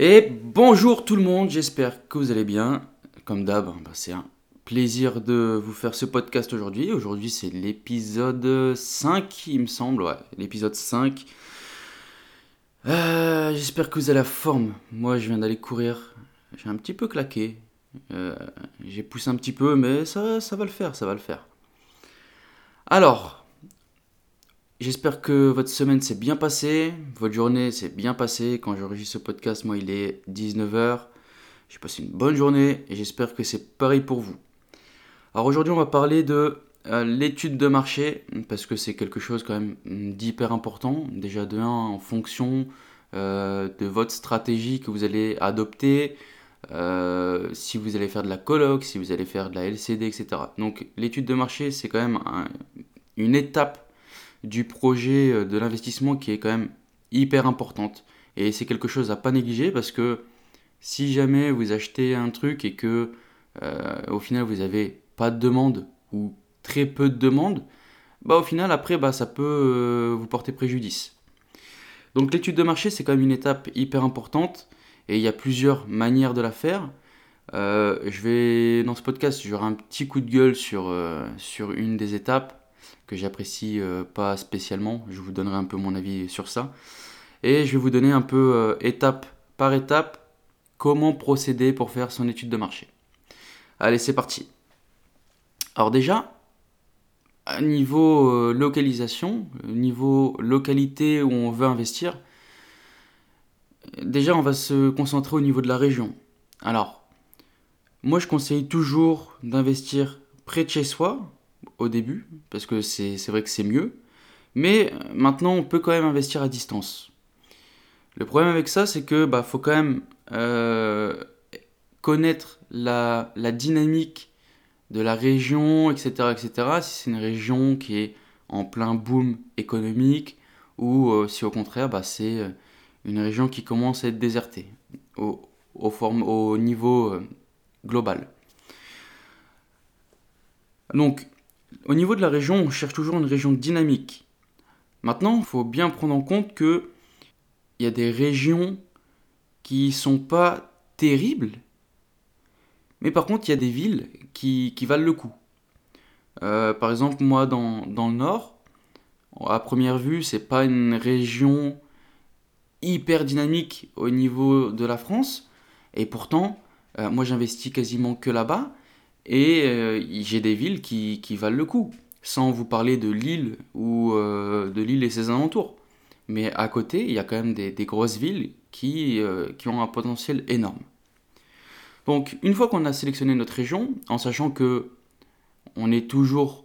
Et bonjour tout le monde, j'espère que vous allez bien. Comme d'hab, bah, c'est un plaisir de vous faire ce podcast aujourd'hui. Aujourd'hui c'est l'épisode 5 il me semble, ouais, l'épisode 5. Euh, j'espère que vous avez la forme. Moi je viens d'aller courir, j'ai un petit peu claqué. Euh, j'ai poussé un petit peu mais ça, ça va le faire, ça va le faire. Alors, J'espère que votre semaine s'est bien passée, votre journée s'est bien passée. Quand j'enregistre ce podcast, moi, il est 19h. J'ai passé une bonne journée et j'espère que c'est pareil pour vous. Alors aujourd'hui, on va parler de euh, l'étude de marché parce que c'est quelque chose quand même d'hyper important. Déjà de 1 en fonction euh, de votre stratégie que vous allez adopter, euh, si vous allez faire de la coloc, si vous allez faire de la LCD, etc. Donc l'étude de marché, c'est quand même une étape du projet euh, de l'investissement qui est quand même hyper importante. Et c'est quelque chose à pas négliger parce que si jamais vous achetez un truc et que euh, au final vous avez pas de demande ou très peu de demande, bah au final après bah, ça peut euh, vous porter préjudice. Donc l'étude de marché c'est quand même une étape hyper importante et il y a plusieurs manières de la faire. je vais dans ce podcast j'aurai un petit coup de gueule sur, sur une des étapes que j'apprécie euh, pas spécialement. Je vous donnerai un peu mon avis sur ça. Et je vais vous donner un peu euh, étape par étape comment procéder pour faire son étude de marché. Allez, c'est parti. Alors déjà, niveau euh, localisation, niveau localité où on veut investir, déjà on va se concentrer au niveau de la région. Alors, moi je conseille toujours d'investir près de chez soi, au début, parce que c'est vrai que c'est mieux. Mais euh, maintenant, on peut quand même investir à distance. Le problème avec ça, c'est que bah, faut quand même euh, connaître la, la, dynamique de la région, etc. etc. Si c'est une région qui est en plein boom économique, ou euh, si au contraire, bah, c'est une région qui commence à être désertée au, au, au niveau global. Donc, au niveau de la région, on cherche toujours une région dynamique. Maintenant, il faut bien prendre en compte que il y a des régions qui sont pas terribles, mais par contre, il y a des villes qui, valent le coup. Euh, par exemple, moi, dans, le nord, à première vue, c'est pas une région hyper dynamique au niveau de la France, et pourtant, euh, moi, j'investis quasiment que là-bas, et euh, j'ai des villes qui, valent le coup, sans vous parler de Lille ou euh, de Lille et ses alentours. Mais à côté, il y a quand même des, grosses villes qui, euh, qui, ont un potentiel énorme. Donc, une fois qu'on a sélectionné notre région, en sachant que on est toujours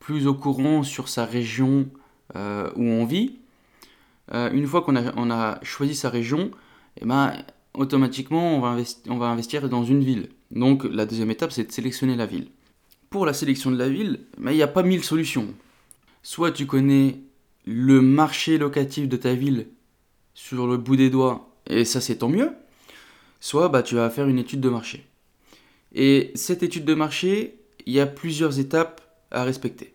plus au courant sur sa région où on vit, une fois qu'on a, choisi sa région, eh ben, automatiquement, on va investir dans une ville. Donc la deuxième étape, c'est de sélectionner la ville. Pour la sélection de la ville, il n'y a pas mille solutions. Soit tu connais le marché locatif de ta ville sur le bout des doigts, et ça c'est tant mieux. Soit bah, tu vas faire une étude de marché. Et cette étude de marché, il y a plusieurs étapes à respecter.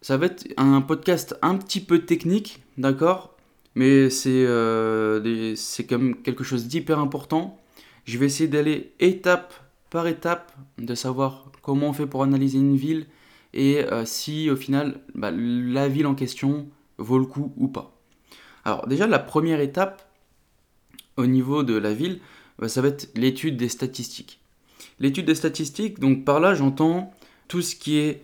Ça va être un podcast un petit peu technique, d'accord? Mais c'est euh, quand même quelque chose d'hyper important je vais essayer d'aller étape par étape, de savoir comment on fait pour analyser une ville et euh, si au final bah, la ville en question vaut le coup ou pas. Alors déjà la première étape au niveau de la ville, bah, ça va être l'étude des statistiques. L'étude des statistiques, donc par là j'entends tout ce qui est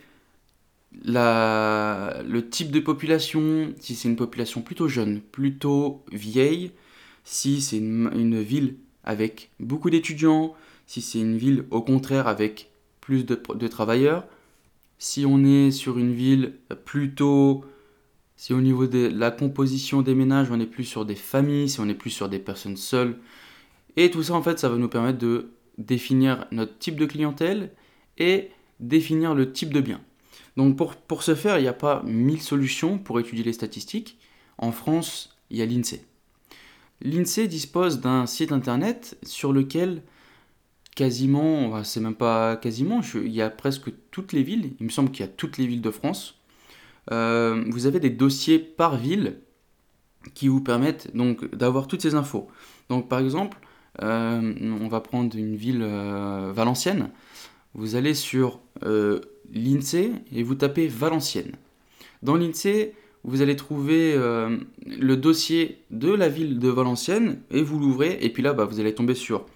le type de population, si c'est une population plutôt jeune, plutôt vieille, si c'est une, une ville avec beaucoup d'étudiants, si c'est une ville au contraire avec plus de, travailleurs, si on est sur une ville plutôt, si au niveau de la composition des ménages, on est plus sur des familles, si on est plus sur des personnes seules. Et tout ça, en fait, ça va nous permettre de définir notre type de clientèle et définir le type de bien. Donc pour, pour ce faire, il n'y a pas mille solutions pour étudier les statistiques. En France, il y a l'INSEE. L'INSEE dispose d'un site internet sur lequel quasiment, c'est même pas quasiment, il y a presque toutes les villes, il me semble qu'il y a toutes les villes de France. Euh, vous avez des dossiers par ville qui vous permettent donc d'avoir toutes ces infos. Donc par exemple, euh, on va prendre une ville euh, valencienne. Vous allez sur l'INSEE et vous tapez Valenciennes. Dans l'INSEE, vous allez trouver euh, le dossier de la ville de Valenciennes et vous l'ouvrez et puis là bah, vous allez tomber sur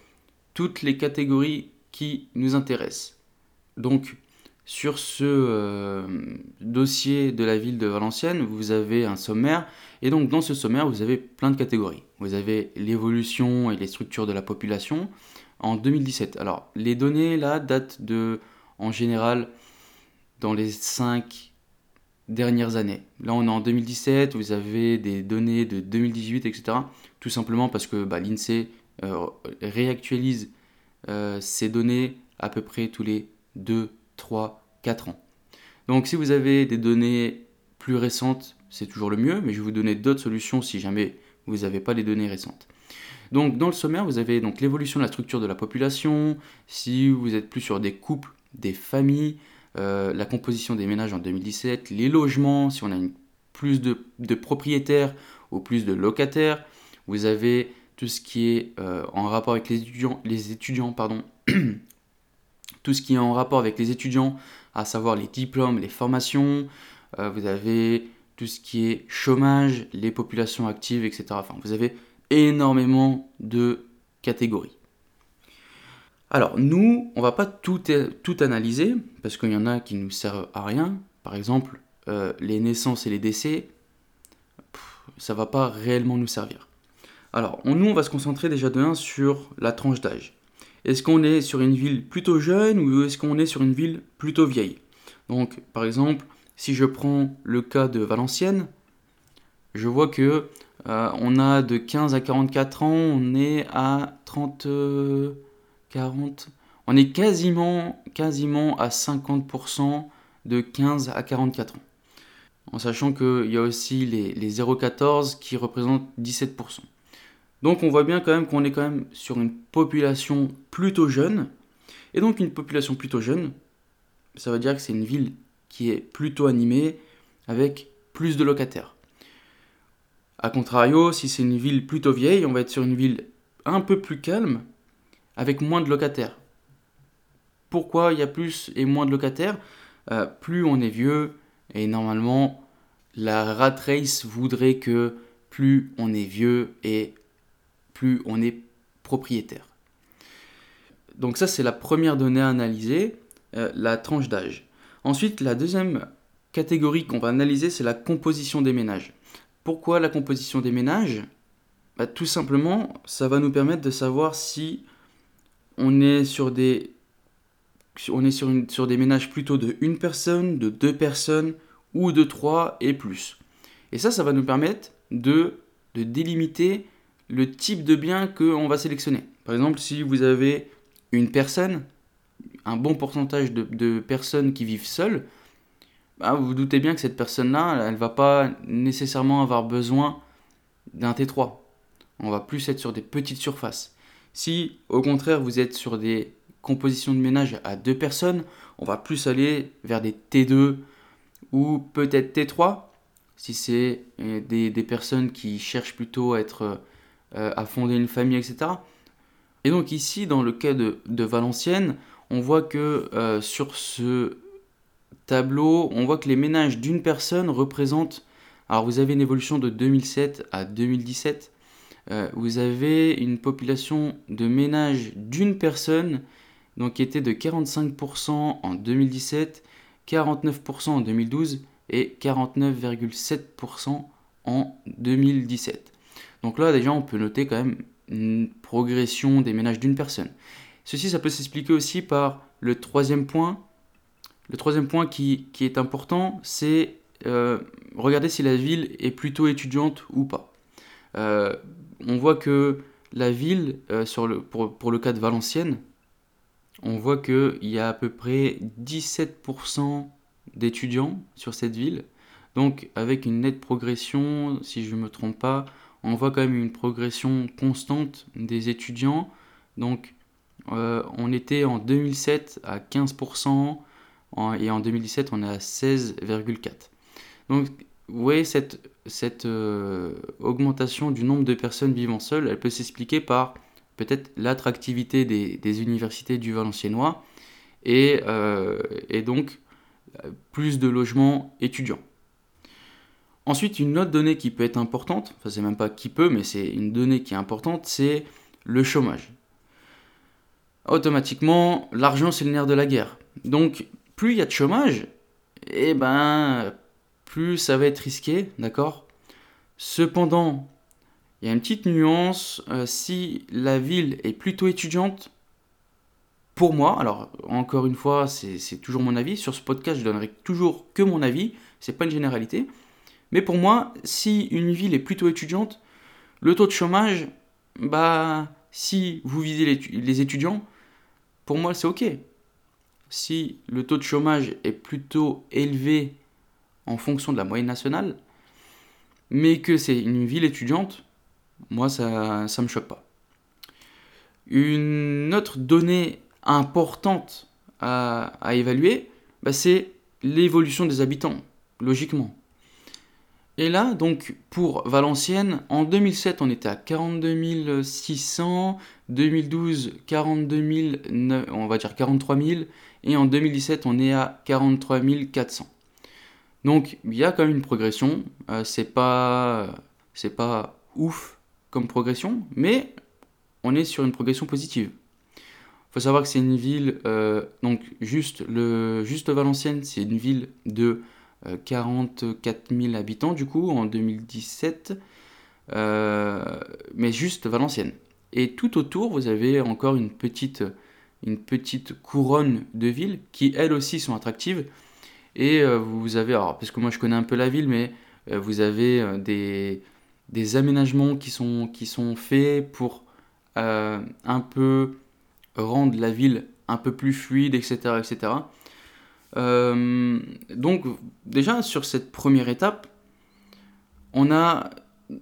toutes les catégories qui nous intéressent. Donc sur ce euh, dossier de la ville de Valenciennes, vous avez un sommaire et donc dans ce sommaire vous avez plein de catégories. Vous avez l'évolution et les structures de la population en 2017. Alors les données là datent de en général dans les 5 dernières années. Là, on est en 2017, vous avez des données de 2018, etc. Tout simplement parce que bah, l'INSEE euh, réactualise euh, ces données à peu près tous les 2, 3, 4 ans. Donc si vous avez des données plus récentes, c'est toujours le mieux, mais je vais vous donner d'autres solutions si jamais vous n'avez pas les données récentes. Donc dans le sommaire, vous avez donc l'évolution de la structure de la population, si vous êtes plus sur des couples, des familles, euh, la composition des ménages en 2017, les logements, si on a plus de, propriétaires ou plus de locataires. Vous avez tout ce qui est euh, en rapport avec les étudiants, les étudiants pardon, tout ce qui est en rapport avec les étudiants, à savoir les diplômes, les formations. Euh, vous avez tout ce qui est chômage, les populations actives, etc. Enfin, vous avez énormément de catégories. Alors nous, on va pas tout, analyser, parce qu'il y en a qui nous servent à rien. Par exemple, euh, les naissances et les décès, ça va pas réellement nous servir. Alors nous, on va se concentrer déjà de 1 sur la tranche d'âge. Est-ce qu'on est sur une ville plutôt jeune ou est-ce qu'on est sur une ville plutôt vieille? Donc par exemple, si je prends le cas de Valenciennes, je vois que euh, on a de 15 à 44 ans, on est à 30... 40. On est quasiment, quasiment à 50% de 15 à 44 ans. En sachant qu'il y a aussi les, les 0,14 qui représentent 17%. Donc on voit bien quand même qu'on est quand même sur une population plutôt jeune. Et donc une population plutôt jeune, ça veut dire que c'est une ville qui est plutôt animée avec plus de locataires. A contrario, si c'est une ville plutôt vieille, on va être sur une ville un peu plus calme avec moins de locataires. Pourquoi il y a plus et moins de locataires? Euh, Plus on est vieux, et normalement, la rat race voudrait que plus on est vieux et plus on est propriétaire. Donc ça, c'est la première donnée à analyser, euh, la tranche d'âge. Ensuite, la deuxième catégorie qu'on va analyser, c'est la composition des ménages. Pourquoi la composition des ménages? Bah, Tout simplement, ça va nous permettre de savoir si on est sur des, ménages plutôt de une personne, de deux personnes ou de trois et plus. Et ça, ça va nous permettre de, de délimiter le type de bien qu'on va sélectionner. Par exemple, si vous avez une personne, un bon pourcentage de, personnes qui vivent seules, bah, vous vous doutez bien que cette personne-là, elle ne va pas nécessairement avoir besoin d'un T3. On va plus être sur des petites surfaces. Si au contraire vous êtes sur des compositions de ménage à deux personnes, on va plus aller vers des T2 ou peut-être T3 si c'est euh, des, personnes qui cherchent plutôt à être euh, à fonder une famille, etc. Et donc ici, dans le cas de, Valenciennes, on voit que euh, sur ce tableau, on voit que les ménages d'une personne représentent, alors vous avez une évolution de 2007 à 2017, euh, vous avez une population de ménages d'une personne donc, qui était de 45% en 2017, 49% en 2012 et 49,7% en 2017. Donc là déjà on peut noter quand même une progression des ménages d'une personne. Ceci ça peut s'expliquer aussi par le troisième point, le troisième point qui, est important, c'est regarder si la ville est plutôt étudiante ou pas. On voit que la ville, pour, pour, le cas de Valenciennes, on voit qu'il y a à peu près 17% d'étudiants sur cette ville. Donc avec une nette progression, si je ne me trompe pas, on voit quand même une progression constante des étudiants. Donc euh, on était en 2007 à 15% et en 2017 on est à 16,4%. Donc vous voyez cette, cette euh, augmentation du nombre de personnes vivant seules, elle peut s'expliquer par peut-être l'attractivité des, universités du Valenciennois et, euh, et donc plus de logements étudiants. Ensuite, une autre donnée qui peut être importante, enfin c'est même pas qui peut, mais c'est une donnée qui est importante, c'est le chômage. Automatiquement, l'argent c'est le nerf de la guerre. Donc, plus il y a de chômage, et eh ben, plus ça va être risqué, d'accord? Cependant, il y a une petite nuance, euh, si la ville est plutôt étudiante, pour moi, alors encore une fois, c'est toujours mon avis, sur ce podcast je donnerai toujours que mon avis, c'est pas une généralité, mais pour moi, si une ville est plutôt étudiante, le taux de chômage, bah, si vous visez les étudiants, pour moi, c'est OK. Si le taux de chômage est plutôt élevé en fonction de la moyenne nationale, mais que c'est une ville étudiante, moi, ça ne me choque pas. Une autre donnée importante à, évaluer, bah, c'est l'évolution des habitants, logiquement. Et là, donc, pour Valenciennes, en 2007, on était à 42 600, 2012, 42 000, on va dire 43 000, et en 2017, on est à 43 400. Donc, il y a quand même une progression. Euh, c'est pas, ouf comme progression, mais on est sur une progression positive. Il faut savoir que c'est une ville, euh, donc juste, le, juste Valenciennes, c'est une ville de 44 euh, 000 habitants du coup en 2017, euh, mais juste Valenciennes. Et tout autour, vous avez encore une petite couronne de villes qui elles aussi sont attractives. Et euh, vous avez, alors, parce que moi je connais un peu la ville, mais vous avez des, des aménagements qui sont, qui sont faits pour un peu rendre la ville un peu plus fluide, etc. etc. Euh, donc déjà sur cette première étape, on a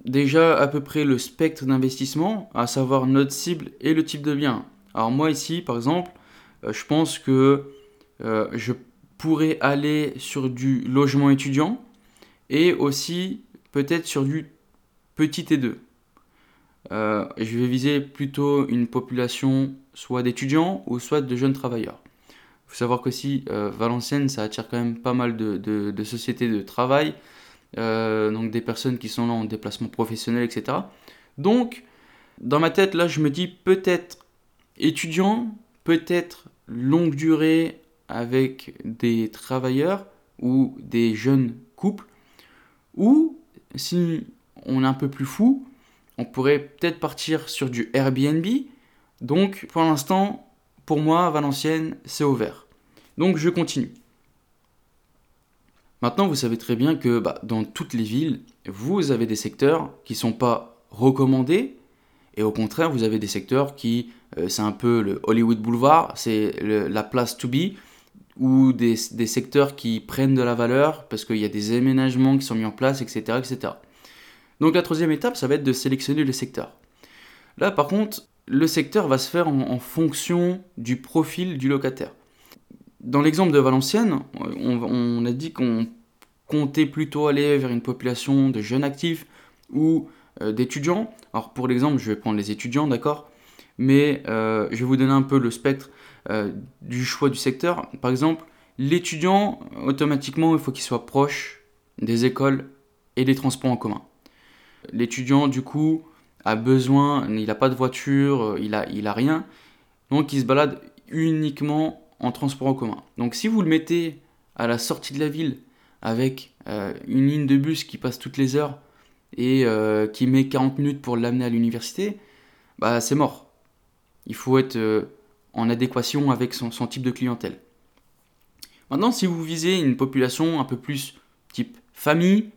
déjà à peu près le spectre d'investissement, à savoir notre cible et le type de bien. Alors moi ici par exemple, euh, je pense que euh, je pourrais aller sur du logement étudiant et aussi peut-être sur du petit et 2. je vais viser plutôt une population soit d'étudiants ou soit de jeunes travailleurs faut savoir qu'aussi, euh, Valenciennes, ça attire quand même pas mal de, sociétés de travail, euh, donc des personnes qui sont là en déplacement professionnel, etc. Donc, dans ma tête, là, je me dis peut-être étudiant, peut-être longue durée avec des travailleurs ou des jeunes couples, ou si on est un peu plus fou, on pourrait peut-être partir sur du Airbnb. Donc, pour l'instant, pour moi, Valenciennes, c'est ouvert. Donc je continue. Maintenant, vous savez très bien que bah, dans toutes les villes, vous avez des secteurs qui ne sont pas recommandés, et au contraire, vous avez des secteurs qui, euh, c'est un peu le Hollywood Boulevard, c'est la place to be, ou des, secteurs qui prennent de la valeur parce qu'il y a des aménagements qui sont mis en place, etc., etc. Donc la troisième étape, ça va être de sélectionner les secteurs. Là, par contre, le secteur va se faire en, fonction du profil du locataire. Dans l'exemple de Valenciennes, on, a dit qu'on comptait plutôt aller vers une population de jeunes actifs ou euh, d'étudiants. Alors pour l'exemple, je vais prendre les étudiants, d'accord? Mais euh, je vais vous donner un peu le spectre euh, du choix du secteur. Par exemple, l'étudiant, automatiquement, il faut qu'il soit proche des écoles et des transports en commun. L'étudiant, du coup, a besoin, il n'a pas de voiture, euh, il a, il a rien, donc il se balade uniquement en transport en commun. Donc si vous le mettez à la sortie de la ville avec euh, une ligne de bus qui passe toutes les heures et qui met 40 minutes pour l'amener à l'université, bah c'est mort. Il faut être en adéquation avec son, type de clientèle. Maintenant, si vous visez une population un peu plus type famille,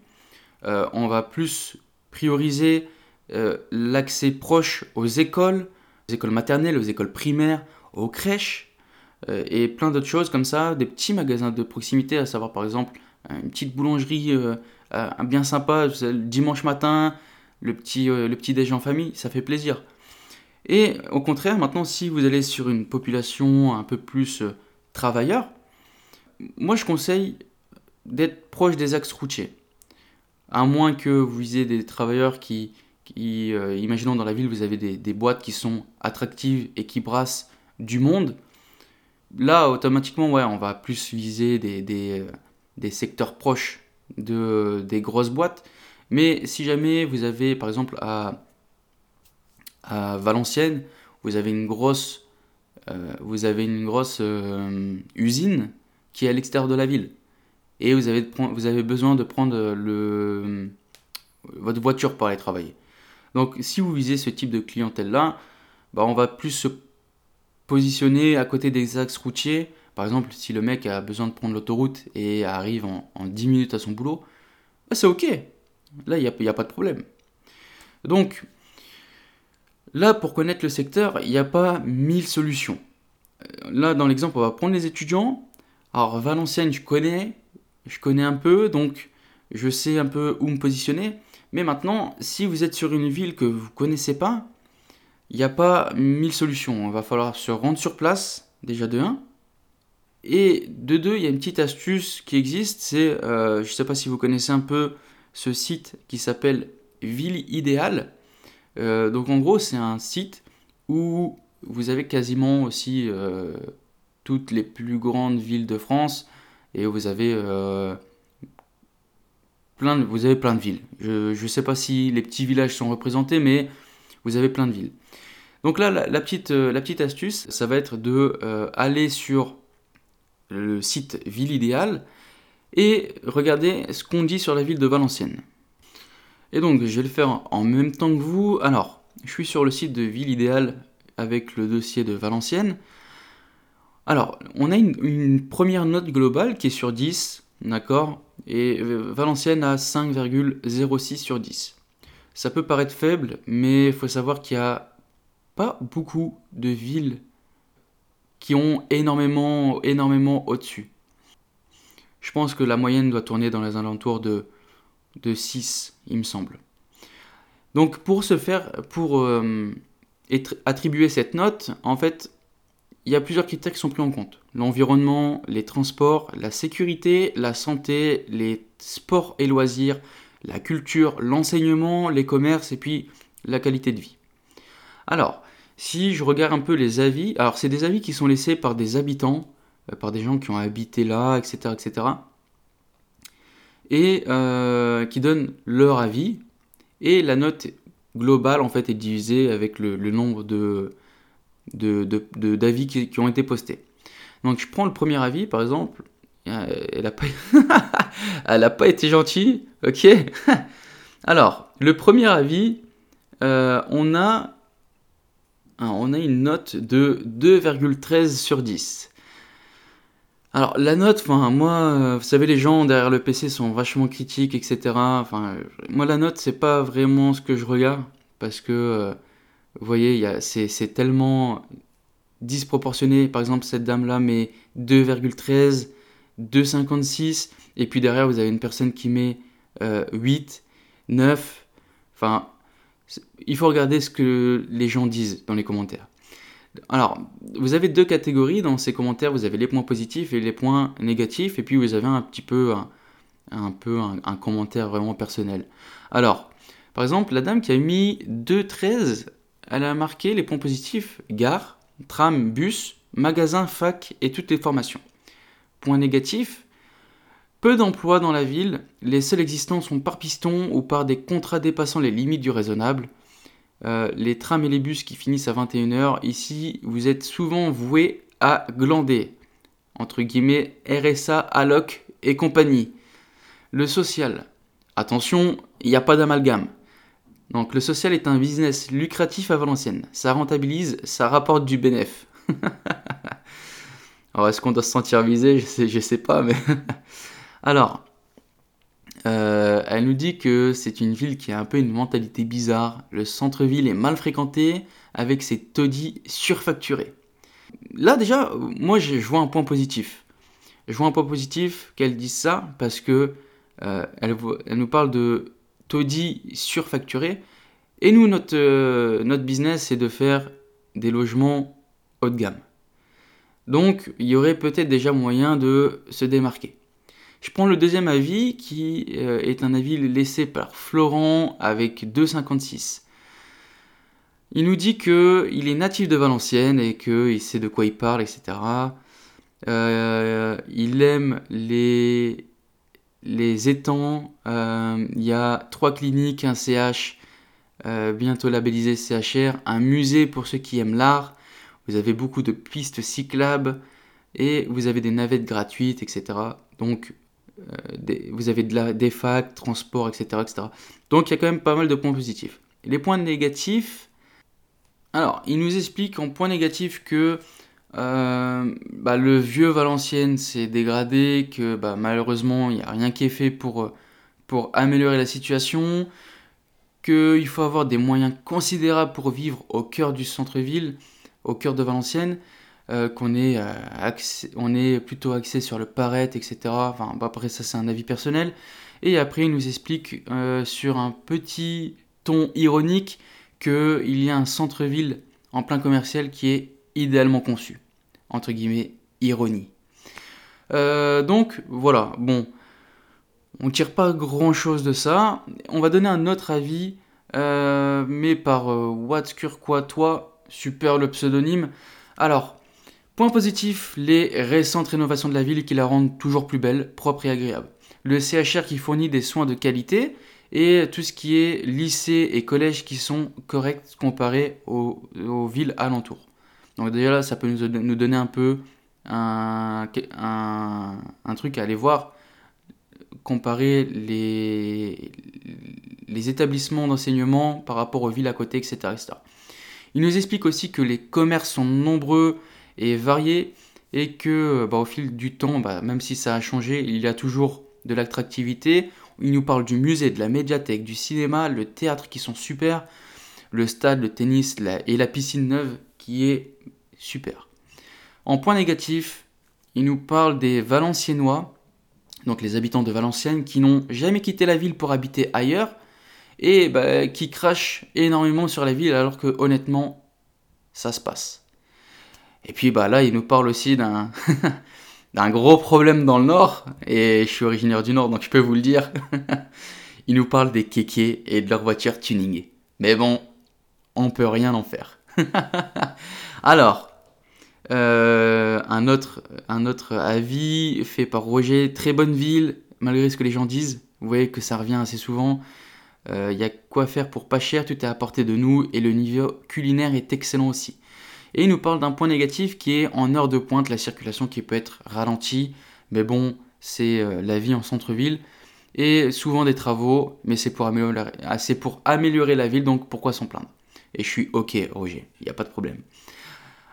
euh, on va plus prioriser euh, l'accès proche aux écoles, aux écoles maternelles, aux écoles primaires, aux crèches euh, et plein d'autres choses comme ça, des petits magasins de proximité, à savoir par exemple une petite boulangerie bien sympa le dimanche matin, le petit, le petit déj en famille, ça fait plaisir. Et au contraire, maintenant, si vous allez sur une population un peu plus travailleur, moi je conseille d'être proche des axes routiers. À moins que vous visez des travailleurs qui, euh, imaginons dans la ville, vous avez des, boîtes qui sont attractives et qui brassent du monde. Là, automatiquement, ouais, on va plus viser des, euh, secteurs proches de, des grosses boîtes. Mais si jamais vous avez, par exemple, à, à Valenciennes, vous avez une grosse, euh, vous avez une grosse usine qui est à l'extérieur de la ville et vous avez, besoin de prendre le, votre voiture pour aller travailler. Donc si vous visez ce type de clientèle-là, bah, on va plus se positionner à côté des axes routiers. Par exemple, si le mec a besoin de prendre l'autoroute et arrive en, 10 minutes à son boulot, bah, c'est ok. Là, il n'y a, a, pas de problème. Donc, là, pour connaître le secteur, il n'y a pas mille solutions. Euh, là, dans l'exemple, on va prendre les étudiants. Alors, Valenciennes, je connais, je connais un peu, donc je sais un peu où me positionner. Mais maintenant, si vous êtes sur une ville que vous ne connaissez pas, il n'y a pas mille solutions. Il va falloir se rendre sur place, déjà de 1. Et de 2, il y a une petite astuce qui existe, c'est, euh, je ne sais pas si vous connaissez un peu ce site qui s'appelle Ville Idéale. Euh, donc en gros, c'est un site où vous avez quasiment aussi euh, toutes les plus grandes villes de France, et vous avez, euh, plein de, vous avez plein de villes. Je ne sais pas si les petits villages sont représentés, mais vous avez plein de villes. Donc là, la, petite, la petite astuce, ça va être de aller sur le site Ville Idéale et regarder ce qu'on dit sur la ville de Valenciennes. Et donc, je vais le faire en même temps que vous. Alors, je suis sur le site de Ville Idéale avec le dossier de Valenciennes. Alors, on a une, première note globale qui est sur 10, d'accord? Et euh, Valenciennes a 5,06 sur 10. Ça peut paraître faible, mais il faut savoir qu'il n'y a pas beaucoup de villes qui ont énormément, énormément au-dessus. Je pense que la moyenne doit tourner dans les alentours de, de 6, il me semble. Donc pour ce faire, pour euh, attribuer cette note, en fait, il y a plusieurs critères qui sont pris en compte. L'environnement, les transports, la sécurité, la santé, les sports et loisirs, la culture, l'enseignement, les commerces et puis la qualité de vie. Alors, si je regarde un peu les avis, alors c'est des avis qui sont laissés par des habitants, euh, par des gens qui ont habité là, etc. etc. et euh, qui donnent leur avis. Et la note globale en fait est divisée avec le nombre de, d'avis qui, ont été postés. Donc je prends le premier avis, par exemple, euh, elle n'a pas... pas été gentille, ok? Alors, le premier avis, euh, on, a, on a une note de 2,13 sur 10. Alors la note, enfin moi, euh, vous savez les gens derrière le PC sont vachement critiques, etc. Enfin moi la note c'est pas vraiment ce que je regarde parce que vous voyez, c'est tellement disproportionné. Par exemple, cette dame-là met 2,13, 2,56, et puis derrière, vous avez une personne qui met 8, euh, 9. Enfin, il faut regarder ce que les gens disent dans les commentaires. Alors, vous avez deux catégories dans ces commentaires. Vous avez les points positifs et les points négatifs, et puis vous avez un petit peu un, peu un commentaire vraiment personnel. Alors, par exemple, la dame qui a mis 2,13, elle a marqué les points positifs gare, tram, bus, magasin, fac et toutes les formations. Point négatif peu d'emplois dans la ville, les seuls existants sont par piston ou par des contrats dépassant les limites du raisonnable. Euh, les trams et les bus qui finissent à 21h, ici vous êtes souvent voués à glander. Entre guillemets, RSA, alloc et compagnie. Le social. Attention, il n'y a pas d'amalgame. Donc le social est un business lucratif à Valenciennes. Ça rentabilise, ça rapporte du bénéf. Alors, est-ce qu'on doit se sentir visé? Je sais, je sais pas, mais. Alors, euh, elle nous dit que c'est une ville qui a un peu une mentalité bizarre. Le centre-ville est mal fréquenté, avec ses taudis surfacturés. Là, déjà, moi, je vois un point positif. Je vois un point positif qu'elle dise ça, parce que euh, elle, nous parle de taudis surfacturés. Et nous, notre, euh, notre business, c'est de faire des logements haut de gamme. Donc, il y aurait peut-être déjà moyen de se démarquer. Je prends le deuxième avis qui euh, est un avis laissé par Florent avec 2,56. Il nous dit qu'il est natif de Valenciennes et qu'il sait de quoi il parle, etc. Euh, il aime les, les étangs. Euh, il y a trois cliniques, un CH bientôt labellisé CHR, un musée pour ceux qui aiment l'art. Vous avez beaucoup de pistes cyclables et vous avez des navettes gratuites, etc. Donc euh, vous avez de la, des facs, transport, etc., etc. Donc il y a quand même pas mal de points positifs. Les points négatifs, alors il nous explique en point négatif que euh, bah, le vieux Valenciennes s'est dégradé, que bah, malheureusement il n'y a rien qui est fait pour, pour améliorer la situation, qu'il faut avoir des moyens considérables pour vivre au cœur du centre-ville, au cœur de Valenciennes, euh, qu'on est, euh, est plutôt axé sur le paraître, etc. Enfin, bah, après ça c'est un avis personnel. Et après il nous explique euh, sur un petit ton ironique qu'il y a un centre-ville en plein commercial qui est idéalement conçu. Entre guillemets, ironie. donc voilà, bon, on tire pas grand chose de ça. On va donner un autre avis, mais par What's quoi toi, super le pseudonyme. Alors, Point positif, les récentes rénovations de la ville qui la rendent toujours plus belle, propre et agréable. Le CHR qui fournit des soins de qualité et tout ce qui est lycée et collège qui sont corrects comparés aux, villes alentours. Donc déjà là, ça peut nous, donner un peu un, truc à aller voir, comparer les, établissements d'enseignement par rapport aux villes à côté, etc. Il nous explique aussi que les commerces sont nombreux et varié et que bah, au fil du temps, bah, même si ça a changé, il y a toujours de l'attractivité. Il nous parle du musée, de la médiathèque, du cinéma, le théâtre qui sont super, le stade, le tennis et la piscine neuve qui est super. En point négatif, il nous parle des Valenciennois, donc les habitants de Valenciennes qui n'ont jamais quitté la ville pour habiter ailleurs et bah, qui crachent énormément sur la ville alors que honnêtement, ça se passe. Et puis bah là, il nous parle aussi d'un d'un gros problème dans le Nord, et je suis originaire du Nord, donc je peux vous le dire. il nous parle des kékés et de leur voiture tuningée. Mais bon, on peut rien en faire. Alors, euh, un, autre, un autre avis fait par Roger, très bonne ville, malgré ce que les gens disent. Vous voyez que ça revient assez souvent. Il euh, y a quoi faire pour pas cher, tout est à portée de nous, et le niveau culinaire est excellent aussi. Et il nous parle d'un point négatif qui est en heure de pointe la circulation qui peut être ralentie. Mais bon, c'est euh, la vie en centre-ville. Et souvent des travaux, mais c'est pour, améliorer, ah, pour améliorer la ville, donc pourquoi s'en plaindre? Et je suis ok, Roger, il n'y a pas de problème.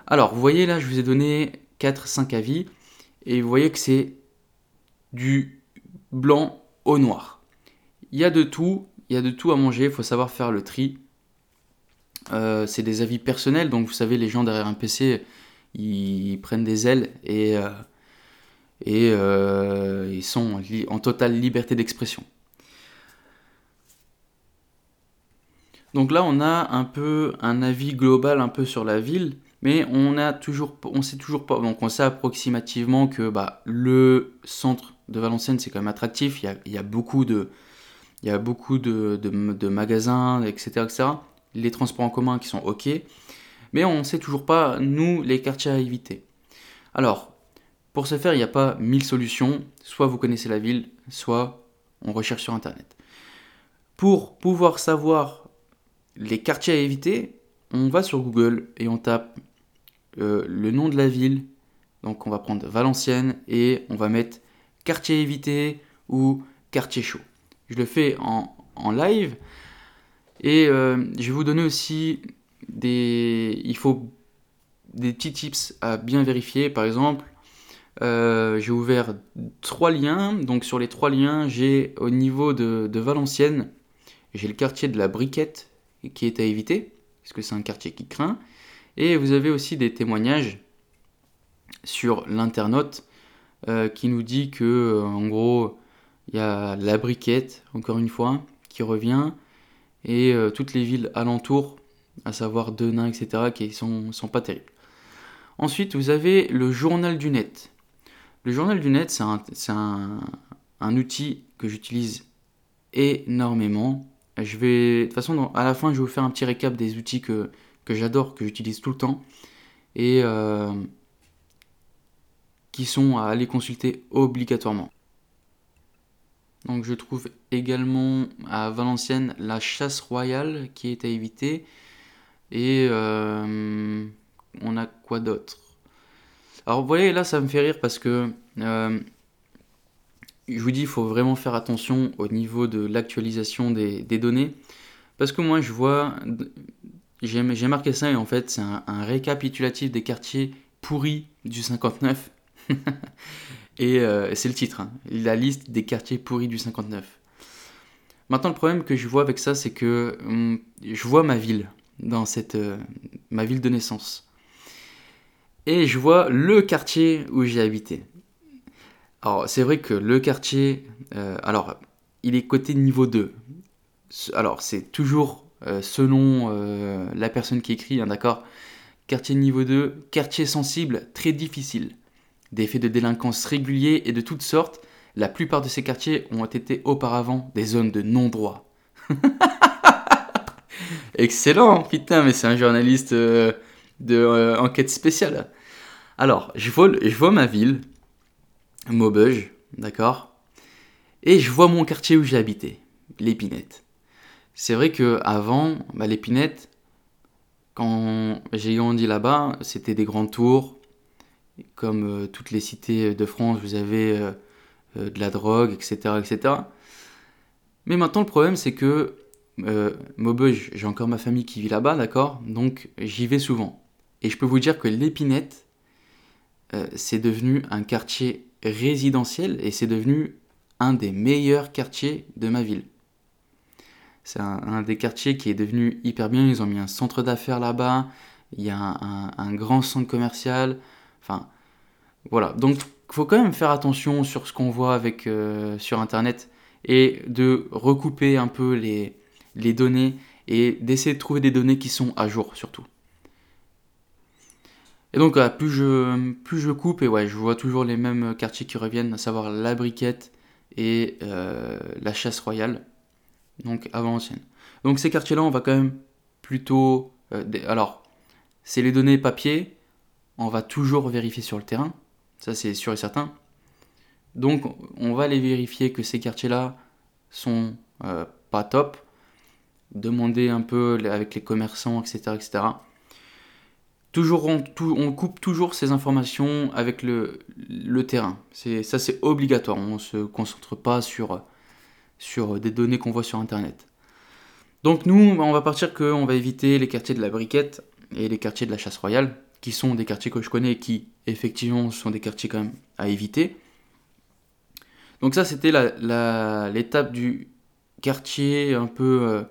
Alors, vous voyez là, je vous ai donné 4-5 avis, et vous voyez que c'est du blanc au noir. Il y a de tout, il y a de tout à manger, il faut savoir faire le tri. Euh, c'est des avis personnels, donc vous savez, les gens derrière un PC, ils, prennent des ailes et, euh, euh, ils sont en, totale liberté d'expression. Donc là, on a un peu un avis global un peu sur la ville, mais on sait toujours pas. Donc on sait approximativement que bah, le centre de Valenciennes c'est quand même attractif. Il y a, beaucoup de, il y a beaucoup de, de magasins, etc., etc les transports en commun qui sont OK, mais on ne sait toujours pas, nous, les quartiers à éviter. Alors, pour ce faire, il n'y a pas mille solutions. Soit vous connaissez la ville, soit on recherche sur Internet. Pour pouvoir savoir les quartiers à éviter, on va sur Google et on tape euh, le nom de la ville. Donc on va prendre Valenciennes et on va mettre quartier à éviter ou quartier chaud. Je le fais en live et euh, je vais vous donner aussi des, il faut des petits tips à bien vérifier. Par exemple, euh, j'ai ouvert trois liens. Donc sur les trois liens, j'ai au niveau de, Valenciennes, j'ai le quartier de la Briquette qui est à éviter, parce que c'est un quartier qui craint. Et vous avez aussi des témoignages sur l'internaute euh, qui nous dit que, en gros, il y a la Briquette, encore une fois, qui revient, et toutes les villes alentours, à savoir Denain, etc., qui sont, sont pas terribles. Ensuite, vous avez le journal du net. Le journal du net, c'est un, outil que j'utilise énormément. Je vais, de toute façon, à la fin, je vais vous faire un petit récap des outils que, j'adore, que j'utilise tout le temps, et euh, qui sont à aller consulter obligatoirement. Donc je trouve également à Valenciennes la chasse royale qui est à éviter. Et euh, on a quoi d'autre? Alors vous voyez, là ça me fait rire parce que euh, je vous dis, il faut vraiment faire attention au niveau de l'actualisation des, données. Parce que moi je vois, j'ai marqué ça et en fait c'est un, récapitulatif des quartiers pourris du 59. et euh, c'est le titre, hein. la liste des quartiers pourris du 59. Maintenant le problème que je vois avec ça c'est que hum, je vois ma ville dans cette euh, ma ville de naissance et je vois le quartier où j'ai habité. Alors, c'est vrai que le quartier, euh, alors, il est côté niveau 2. Alors, c'est toujours selon la personne qui écrit, hein, d'accord? Quartier niveau 2, quartier sensible, très difficile. Des faits de délinquance réguliers et de toutes sortes, la plupart de ces quartiers ont été auparavant des zones de non-droit. Excellent, putain, mais c'est un journaliste de enquête spéciale. Alors, je vois, je vois ma ville, Maubeuge, d'accord? Et je vois mon quartier où j'ai habité, l'Épinette. C'est vrai que avant, bah, l'Épinette, quand j'ai grandi là-bas, c'était des grandes tours. Comme euh, toutes les cités de France, vous avez euh, euh, de la drogue, etc., etc. Mais maintenant, le problème, c'est que Maubeuge, j'ai encore ma famille qui vit là-bas, d'accord? Donc, j'y vais souvent. Et je peux vous dire que l'Épinette, euh, c'est devenu un quartier résidentiel et c'est devenu un des meilleurs quartiers de ma ville. C'est un, des quartiers qui est devenu hyper bien. Ils ont mis un centre d'affaires là-bas. Il y a un, grand centre commercial. Enfin, voilà. Donc, il faut quand même faire attention sur ce qu'on voit avec, euh, sur Internet et de recouper un peu les, données et d'essayer de trouver des données qui sont à jour surtout. Et donc, plus, je, plus je coupe, et ouais, je vois toujours les mêmes quartiers qui reviennent, à savoir la briquette et euh, la chasse royale, donc avant ancienne. Donc, ces quartiers-là, on va quand même plutôt. Euh, alors, c'est les données papier, on va toujours vérifier sur le terrain, ça c'est sûr et certain. Donc, on va les vérifier que ces quartiers-là sont euh, pas top, demander un peu avec les commerçants, etc. etc. Toujours, on, coupe toujours ces informations avec le, terrain. ça, c'est obligatoire. On ne se concentre pas sur des données qu'on voit sur Internet. Donc nous, on va partir qu'on va éviter les quartiers de la briquette et les quartiers de la chasse royale, qui sont des quartiers que je connais qui, effectivement, sont des quartiers quand même à éviter. Donc ça, c'était l'étape du quartier un peu euh,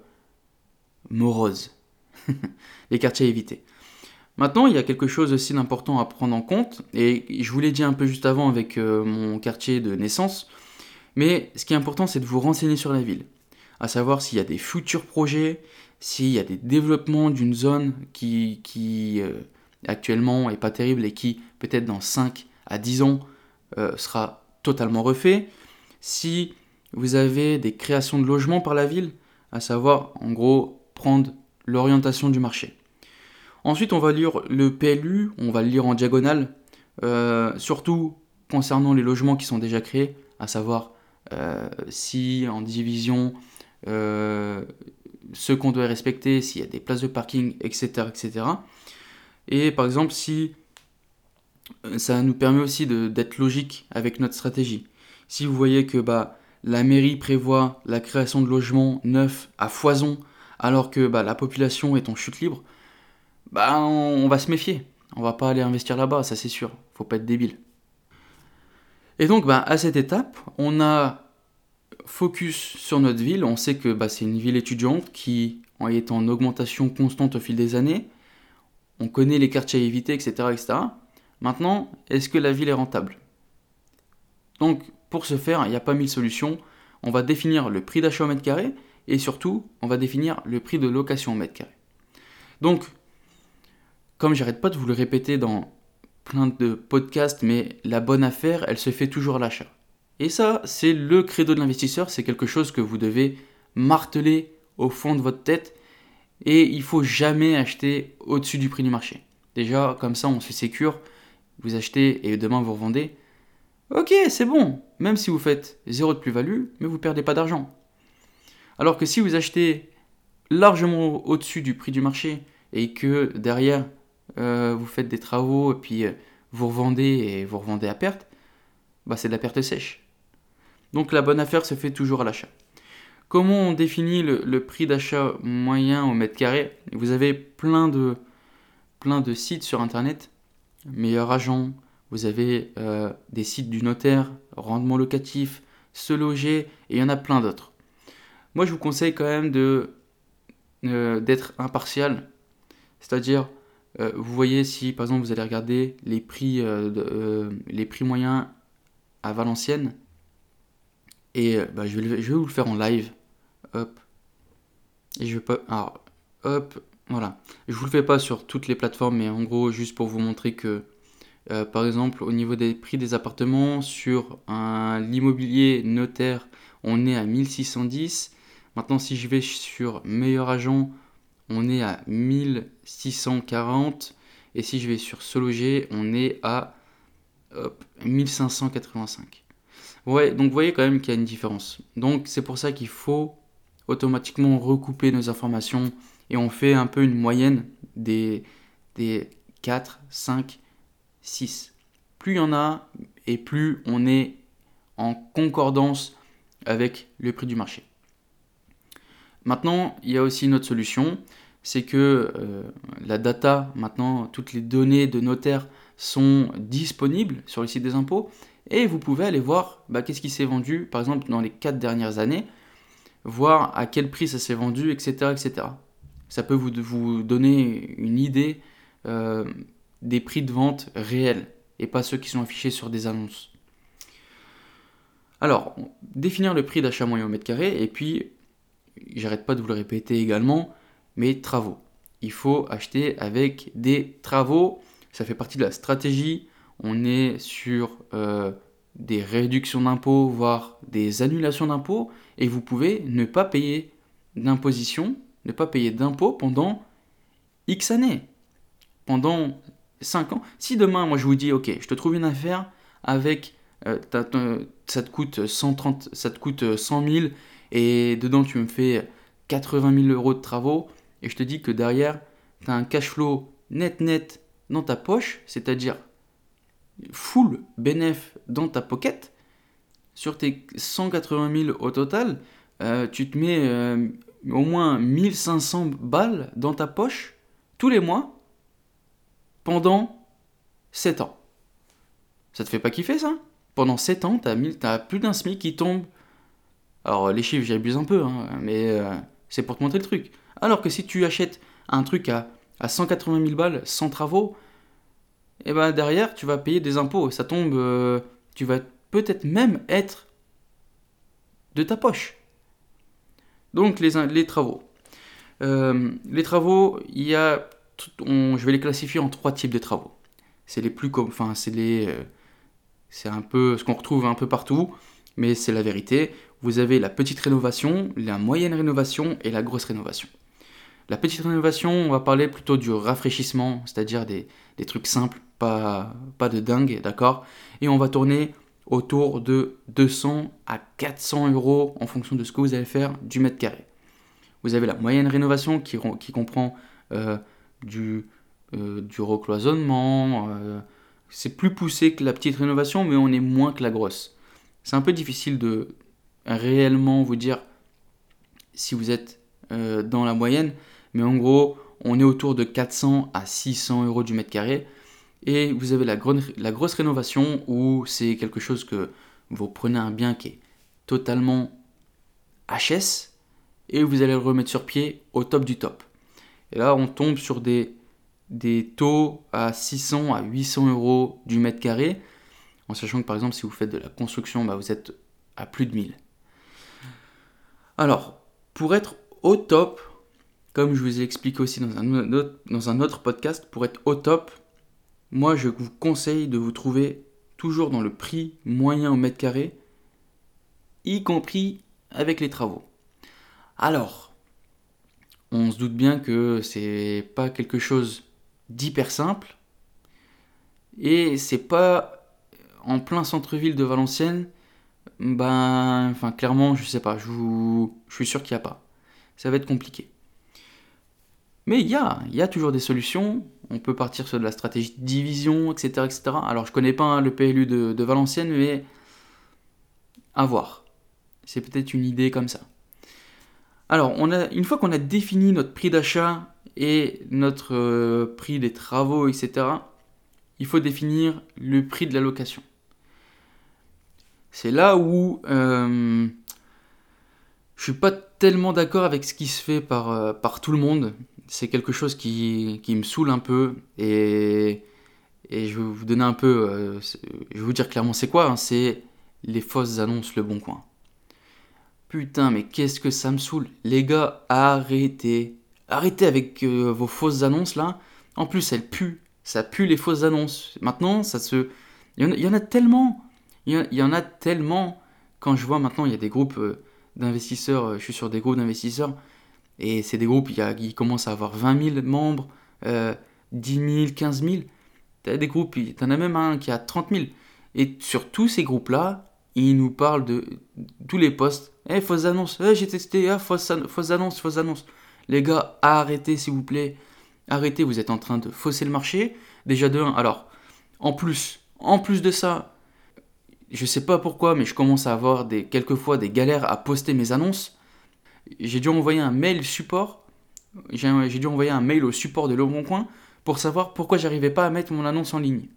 morose. les quartiers à éviter. Maintenant, il y a quelque chose aussi d'important à prendre en compte, et je vous l'ai dit un peu juste avant avec euh, mon quartier de naissance, mais ce qui est important, c'est de vous renseigner sur la ville, à savoir s'il y a des futurs projets, s'il y a des développements d'une zone qui, qui euh, actuellement est pas terrible et qui peut-être dans 5 à 10 ans euh, sera totalement refait, si vous avez des créations de logements par la ville, à savoir en gros prendre l'orientation du marché. Ensuite, on va lire le PLU, on va le lire en diagonale, euh, surtout concernant les logements qui sont déjà créés, à savoir euh, si en division, ce qu'on doit respecter, s'il y a des places de parking, etc., etc. Et par exemple, si ça nous permet aussi d'être logique avec notre stratégie. Si vous voyez que bah, la mairie prévoit la création de logements neufs à foison, alors que bah, la population est en chute libre, bah on, va se méfier. On va pas aller investir là-bas, ça c'est sûr. Faut pas être débile. Et donc, bah, à cette étape, on a focus sur notre ville. On sait que bah, c'est une ville étudiante qui est en augmentation constante au fil des années. On connaît les quartiers à éviter, etc. etc. Maintenant, est-ce que la ville est rentable? Donc, pour ce faire, il n'y a pas mille solutions. On va définir le prix d'achat au mètre carré et surtout, on va définir le prix de location au mètre carré. Donc, comme j'arrête pas de vous le répéter dans plein de podcasts, mais la bonne affaire, elle se fait toujours à l'achat. Et ça, c'est le credo de l'investisseur, c'est quelque chose que vous devez marteler au fond de votre tête et il faut jamais acheter au-dessus du prix du marché. Déjà, comme ça, on se sécure. Vous achetez et demain vous revendez. Ok, c'est bon, même si vous faites zéro de plus-value, mais vous perdez pas d'argent. Alors que si vous achetez largement au-dessus du prix du marché et que derrière euh, vous faites des travaux et puis euh, vous revendez et vous revendez à perte, bah c'est de la perte sèche. Donc la bonne affaire se fait toujours à l'achat. Comment on définit le, prix d'achat moyen au mètre carré? Vous avez plein de, sites sur internet, meilleur agent, vous avez euh, des sites du notaire, rendement locatif, se loger, et il y en a plein d'autres. Moi je vous conseille quand même de d'être impartial, c'est-à-dire euh, vous voyez si par exemple vous allez regarder les prix, euh, euh, les prix moyens à Valenciennes, et bah, je, vais, je, vais, vous le faire en live. Hop. Et je vais pas. Alors, hop, voilà. Je vous le fais pas sur toutes les plateformes, mais en gros, juste pour vous montrer que, par exemple, au niveau des prix des appartements, sur l'immobilier notaire, on est à 1610. Maintenant, si je vais sur meilleur agent, on est à 1640. Et si je vais sur se loger, on est à 1585. Ouais, donc vous voyez quand même qu'il y a une différence. Donc c'est pour ça qu'il faut automatiquement recouper nos informations et on fait un peu une moyenne des, des 4, 5, 6. Plus il y en a et plus on est en concordance avec le prix du marché. Maintenant, il y a aussi une autre solution, c'est que euh, la data, maintenant, toutes les données de notaire sont disponibles sur le site des impôts et vous pouvez aller voir bah, qu'est-ce qui s'est vendu, par exemple, dans les 4 dernières années, voir à quel prix ça s'est vendu, etc., etc. Ça peut vous, donner une idée euh, des prix de vente réels et pas ceux qui sont affichés sur des annonces. Alors, définir le prix d'achat moyen au mètre carré et puis j'arrête pas de vous le répéter également, mais travaux. Il faut acheter avec des travaux, ça fait partie de la stratégie. On est sur euh, des réductions d'impôts, voire des annulations d'impôts, et vous pouvez ne pas payer d'imposition, ne pas payer d'impôts pendant X années, pendant 5 ans. Si demain, moi je vous dis, ok, je te trouve une affaire avec, euh, ça te coûte 130, ça te coûte 100 000 et dedans tu me fais 80 000 euros de travaux, et je te dis que derrière, tu as un cash flow net net dans ta poche, c'est-à-dire full bénéf dans ta pocket, sur tes 180 000 au total, euh, tu te mets euh, au moins 1500 balles dans ta poche tous les mois pendant 7 ans. Ça te fait pas kiffer ça? Pendant 7 ans, tu as, plus d'un SMIC qui tombe alors les chiffres, j'abuse un peu, hein, mais euh, c'est pour te montrer le truc. Alors que si tu achètes un truc à, à 180 000 balles sans travaux, et eh ben derrière tu vas payer des impôts. Ça tombe, euh, tu vas peut-être même être de ta poche. Donc les, les travaux. Euh, les travaux, il y a, je vais les classifier en trois types de travaux. C'est les plus, enfin c'est les, c'est un peu ce qu'on retrouve un peu partout, mais c'est la vérité vous avez la petite rénovation, la moyenne rénovation et la grosse rénovation. La petite rénovation, on va parler plutôt du rafraîchissement, c'est-à-dire des, trucs simples, pas, de dingue, d'accord? Et on va tourner autour de 200 à 400 euros en fonction de ce que vous allez faire du mètre carré. Vous avez la moyenne rénovation qui, comprend euh, du, euh, du recloisonnement. Euh, c'est plus poussé que la petite rénovation, mais on est moins que la grosse. C'est un peu difficile de, réellement vous dire si vous êtes dans la moyenne, mais en gros, on est autour de 400 à 600 euros du mètre carré. Et vous avez la, grosse rénovation où c'est quelque chose que vous prenez un bien qui est totalement HS et vous allez le remettre sur pied au top du top. Et là, on tombe sur des, des taux à 600 à 800 euros du mètre carré, en sachant que par exemple, si vous faites de la construction, bah, vous êtes à plus de 1000. Alors, pour être au top, comme je vous ai expliqué aussi dans un autre, dans un autre podcast, pour être au top, moi je vous conseille de vous trouver toujours dans le prix moyen au mètre carré, y compris avec les travaux. Alors, on se doute bien que c'est pas quelque chose d'hyper simple et c'est pas en plein centre-ville de Valenciennes. Ben, enfin, clairement, je sais pas, je, je suis sûr qu'il n'y a pas. Ça va être compliqué. Mais il y a, toujours des solutions. On peut partir sur de la stratégie de division, etc. etc. Alors, je connais pas hein, le PLU de, Valenciennes, mais à voir. C'est peut-être une idée comme ça. Alors, on a, une fois qu'on a défini notre prix d'achat et notre euh, prix des travaux, etc., il faut définir le prix de la location. C'est là où euh, je suis pas tellement d'accord avec ce qui se fait par, euh, par tout le monde. C'est quelque chose qui, qui, me saoule un peu et, et je vais vous donner un peu, euh, je vais vous dire clairement c'est quoi, hein. c'est les fausses annonces Le Bon Coin. Putain, mais qu'est-ce que ça me saoule. Les gars, arrêtez. Arrêtez avec euh, vos fausses annonces là. En plus, elles puent. Ça pue les fausses annonces. Maintenant, ça se. Il y en a, tellement. Il y, en a tellement. Quand je vois maintenant, il y a des groupes euh, d'investisseurs. Je suis sur des groupes d'investisseurs. Et c'est des groupes qui commencent à avoir 20 000 membres, 10 000, 15 000. T'as des groupes, t'en as même un qui a 30 000. Et sur tous ces groupes-là, ils nous parlent de tous les postes eh, fausses annonces. Eh, j'ai testé. Ah, fausse, annonce, fausse annonce. Les gars, arrêtez s'il vous plaît. Arrêtez, vous êtes en train de fausser le marché. Déjà de 1. Alors, en plus, en plus de ça, je sais pas pourquoi, mais je commence à avoir quelquefois des galères à poster mes annonces. J'ai dû envoyer un mail support. J'ai dû envoyer un mail au support de Le Bon Coin pour savoir pourquoi j'arrivais pas à mettre mon annonce en ligne.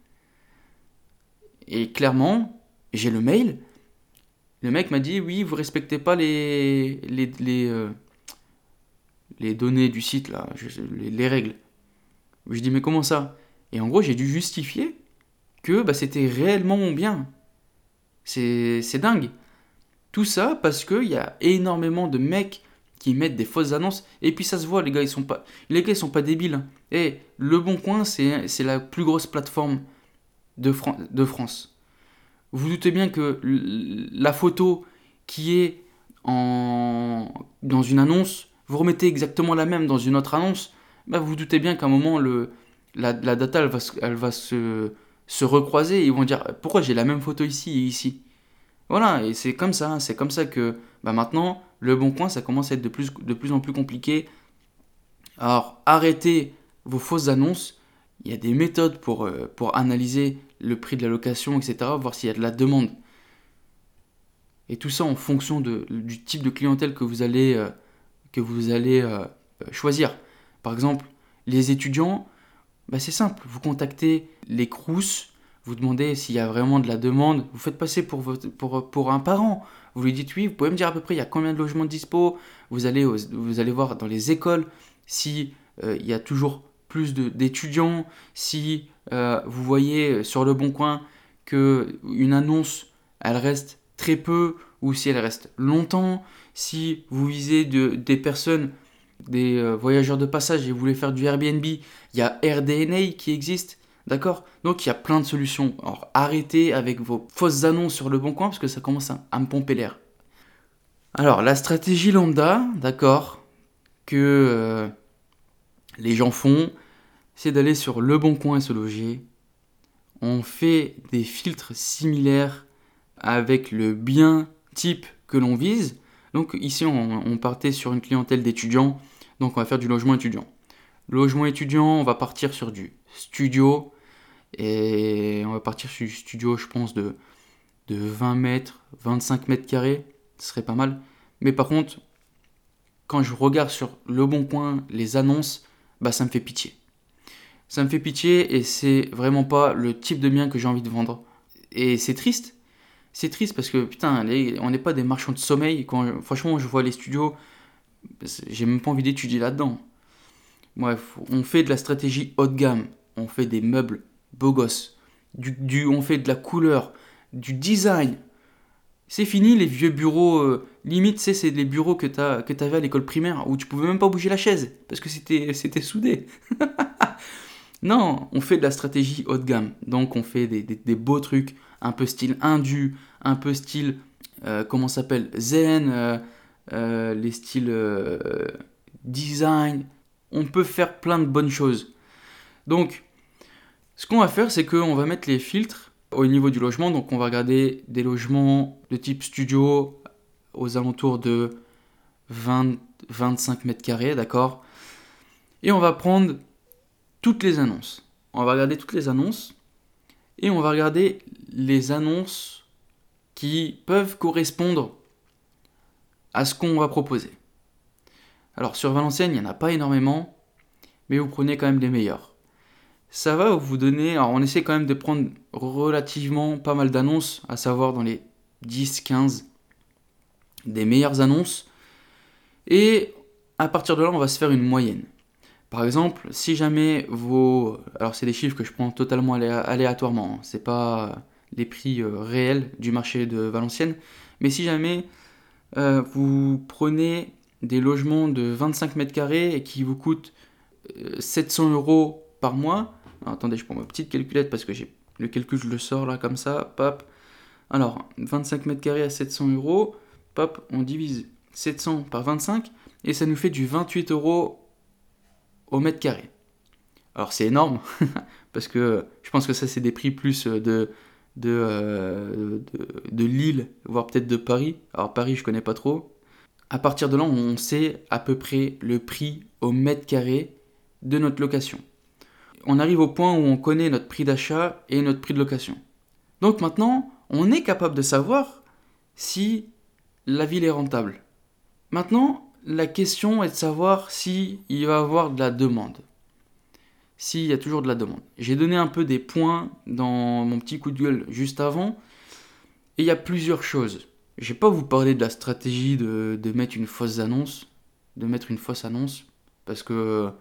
Et clairement, j'ai le mail, le mec m'a dit oui, vous respectez pas les les, euh, données du site là, les, règles. Je dis mais comment ça? Et en gros, j'ai dû justifier que bah, c'était réellement mon bien. C'est dingue. Tout ça parce qu'il y a énormément de mecs qui mettent des fausses annonces et puis ça se voit les gars ils sont pas les gars ils sont pas débiles. Et hein. eh, le bon coin c'est la plus grosse plateforme de, France. Vous, doutez bien que la photo qui est en, dans une annonce, vous remettez exactement la même dans une autre annonce, bah vous, doutez bien qu'à un moment, la, data, elle va, elle va se, se recroiser et ils vont dire pourquoi j'ai la même photo ici et ici? Voilà, et c'est comme ça, c'est comme ça que bah maintenant, le bon coin, ça commence à être de plus, en plus compliqué. Alors, arrêtez vos fausses annonces. Il y a des méthodes pour, euh, analyser le prix de la location, etc., voir s'il y a de la demande. Et tout ça en fonction du type de clientèle que vous allez, euh, que vous allez euh, choisir. Par exemple, les étudiants, bah c'est simple, vous contactez les CRUS, vous demandez s'il y a vraiment de la demande, vous faites passer pour, pour, pour un parent, vous lui dites oui, vous pouvez me dire à peu près il y a combien de logements dispo, vous allez, vous allez voir dans les écoles si euh, il y a toujours plus d'étudiants, si euh, vous voyez sur le bon coin que une annonce, elle reste très peu ou si elle reste longtemps, si vous visez de, des personnes, des euh, voyageurs de passage et vous voulez faire du Airbnb, il y a RDNA qui existe, d'accord Donc il y a plein de solutions. Alors arrêtez avec vos fausses annonces sur le bon coin parce que ça commence à, me pomper l'air. Alors la stratégie lambda, d'accord, que euh, les gens font, c'est d'aller sur Le Bon Coin et se loger. On fait des filtres similaires avec le bien type que l'on vise. Donc ici, on, partait sur une clientèle d'étudiants. Donc on va faire du logement étudiant. Logement étudiant, on va partir sur du studio. Et on va partir sur du studio, je pense, de, de 20 mètres, 25 mètres carrés. Ce serait pas mal. Mais par contre, quand je regarde sur Le Bon Coin les annonces, bah ça me fait pitié Ça me fait pitié et c'est vraiment pas le type de bien que j'ai envie de vendre. Et c'est triste. C'est triste parce que putain, on n'est pas des marchands de sommeil. Quand, franchement, je vois les studios, j'ai même pas envie d'étudier là-dedans. Bref, on fait de la stratégie haut de gamme, on fait des meubles beaux gosses, du, on fait de la couleur, du design. C'est fini les vieux bureaux, euh, limite, c'est les bureaux que tu avais à l'école primaire où tu pouvais même pas bouger la chaise parce que c'était soudé. non, on fait de la stratégie haut de gamme, donc on fait des, beaux trucs, un peu style indu, un peu style, euh, comment s'appelle, zen, euh, les styles design, on peut faire plein de bonnes choses. Donc, ce qu'on va faire, c'est qu'on va mettre les filtres au niveau du logement. Donc, on va regarder des logements de type studio aux alentours de 20, 25 mètres carrés, d'accord? Et on va prendre toutes les annonces. On va regarder toutes les annonces et on va regarder les annonces qui peuvent correspondre à ce qu'on va proposer. Alors sur Valenciennes, il n'y en a pas énormément, mais vous prenez quand même les meilleurs. Ça va vous donner, alors on essaie quand même de prendre relativement pas mal d'annonces, à savoir dans les 10-15 des meilleures annonces. Et à partir de là, on va se faire une moyenne. Par exemple, si jamais vos... Alors c'est des chiffres que je prends totalement aléatoirement, hein. c'est pas les prix euh, réels du marché de Valenciennes, mais si jamais euh, vous prenez des logements de 25 mètres carrés et qui vous coûtent 700 euh, euros par mois. Attendez, je prends ma petite calculette parce que j'ai le calcul, je le sors là comme ça, pop. Alors, 25 mètres carrés à 700 euros, pop, on divise 700 par 25 et ça nous fait du 28 euros au mètre carré. Alors c'est énorme parce que je pense que ça c'est des prix plus de, de, euh, de, de Lille, voire peut-être de Paris. Alors Paris je connais pas trop, à partir de là, on sait à peu près le prix au mètre carré de notre location. On arrive au point où on connaît notre prix d'achat et notre prix de location. Donc maintenant, on est capable de savoir si la ville est rentable. Maintenant, la question est de savoir s'il il va y avoir de la demande. S'il y a toujours de la demande. J'ai donné un peu des points dans mon petit coup de gueule juste avant. Et il y a plusieurs choses. Je vais pas vous parler de la stratégie de, mettre une fausse annonce, de mettre une fausse annonce, parce que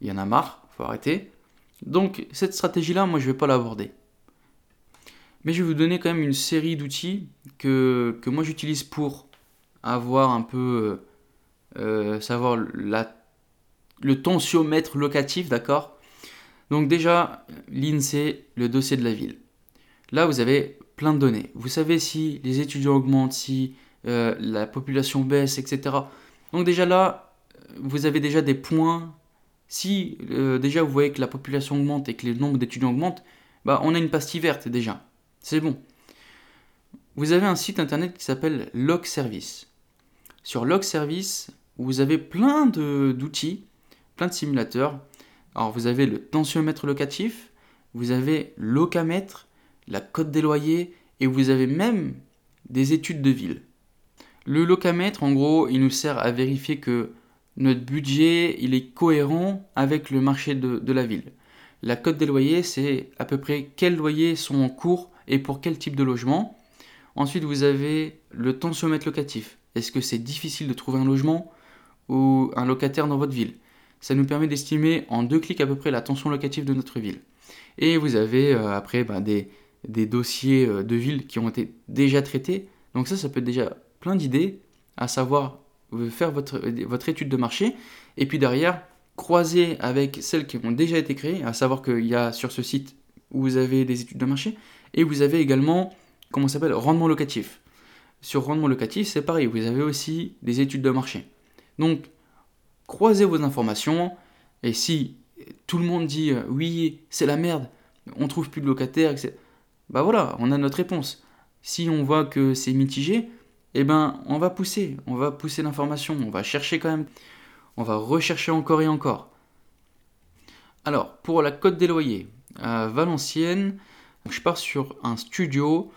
il y en a marre, faut arrêter. Donc cette stratégie-là, moi je vais pas l'aborder. Mais je vais vous donner quand même une série d'outils que, moi j'utilise pour avoir un peu euh, savoir la, le tensiomètre locatif, d'accord? Donc déjà, l'INSEE, le dossier de la ville. Là, vous avez plein de données. Vous savez si les étudiants augmentent, si euh, la population baisse, etc. Donc déjà là, vous avez déjà des points. Si euh, déjà vous voyez que la population augmente et que le nombre d'étudiants augmente, bah, on a une pastille verte déjà. C'est bon. Vous avez un site internet qui s'appelle Log Service. Sur Log Service, vous avez plein d'outils, plein de simulateurs. Alors vous avez le tensiomètre locatif, vous avez l'ocamètre, la cote des loyers, et vous avez même des études de ville. Le locamètre, en gros, il nous sert à vérifier que notre budget il est cohérent avec le marché de, la ville. La cote des loyers, c'est à peu près quels loyers sont en cours et pour quel type de logement. Ensuite, vous avez le tensiomètre locatif. Est-ce que c'est difficile de trouver un logement ou un locataire dans votre ville? Ça nous permet d'estimer en deux clics à peu près la tension locative de notre ville. Et vous avez euh, après ben, des, des dossiers euh, de ville qui ont été déjà traités. Donc ça, ça peut être déjà plein d'idées, à savoir faire votre, votre étude de marché, et puis derrière, croiser avec celles qui ont déjà été créées, à savoir qu'il y a sur ce site où vous avez des études de marché, et vous avez également, comment s'appelle, rendement locatif. Sur rendement locatif, c'est pareil, vous avez aussi des études de marché. Donc, croisez vos informations, et si tout le monde dit euh, oui, c'est la merde, on trouve plus de locataires, etc bah voilà, on a notre réponse. Si on voit que c'est mitigé, eh ben on va pousser, on va pousser l'information, on va chercher quand même, on va rechercher encore et encore. Alors, pour la cote des loyers, à Valenciennes, je pars sur un studio.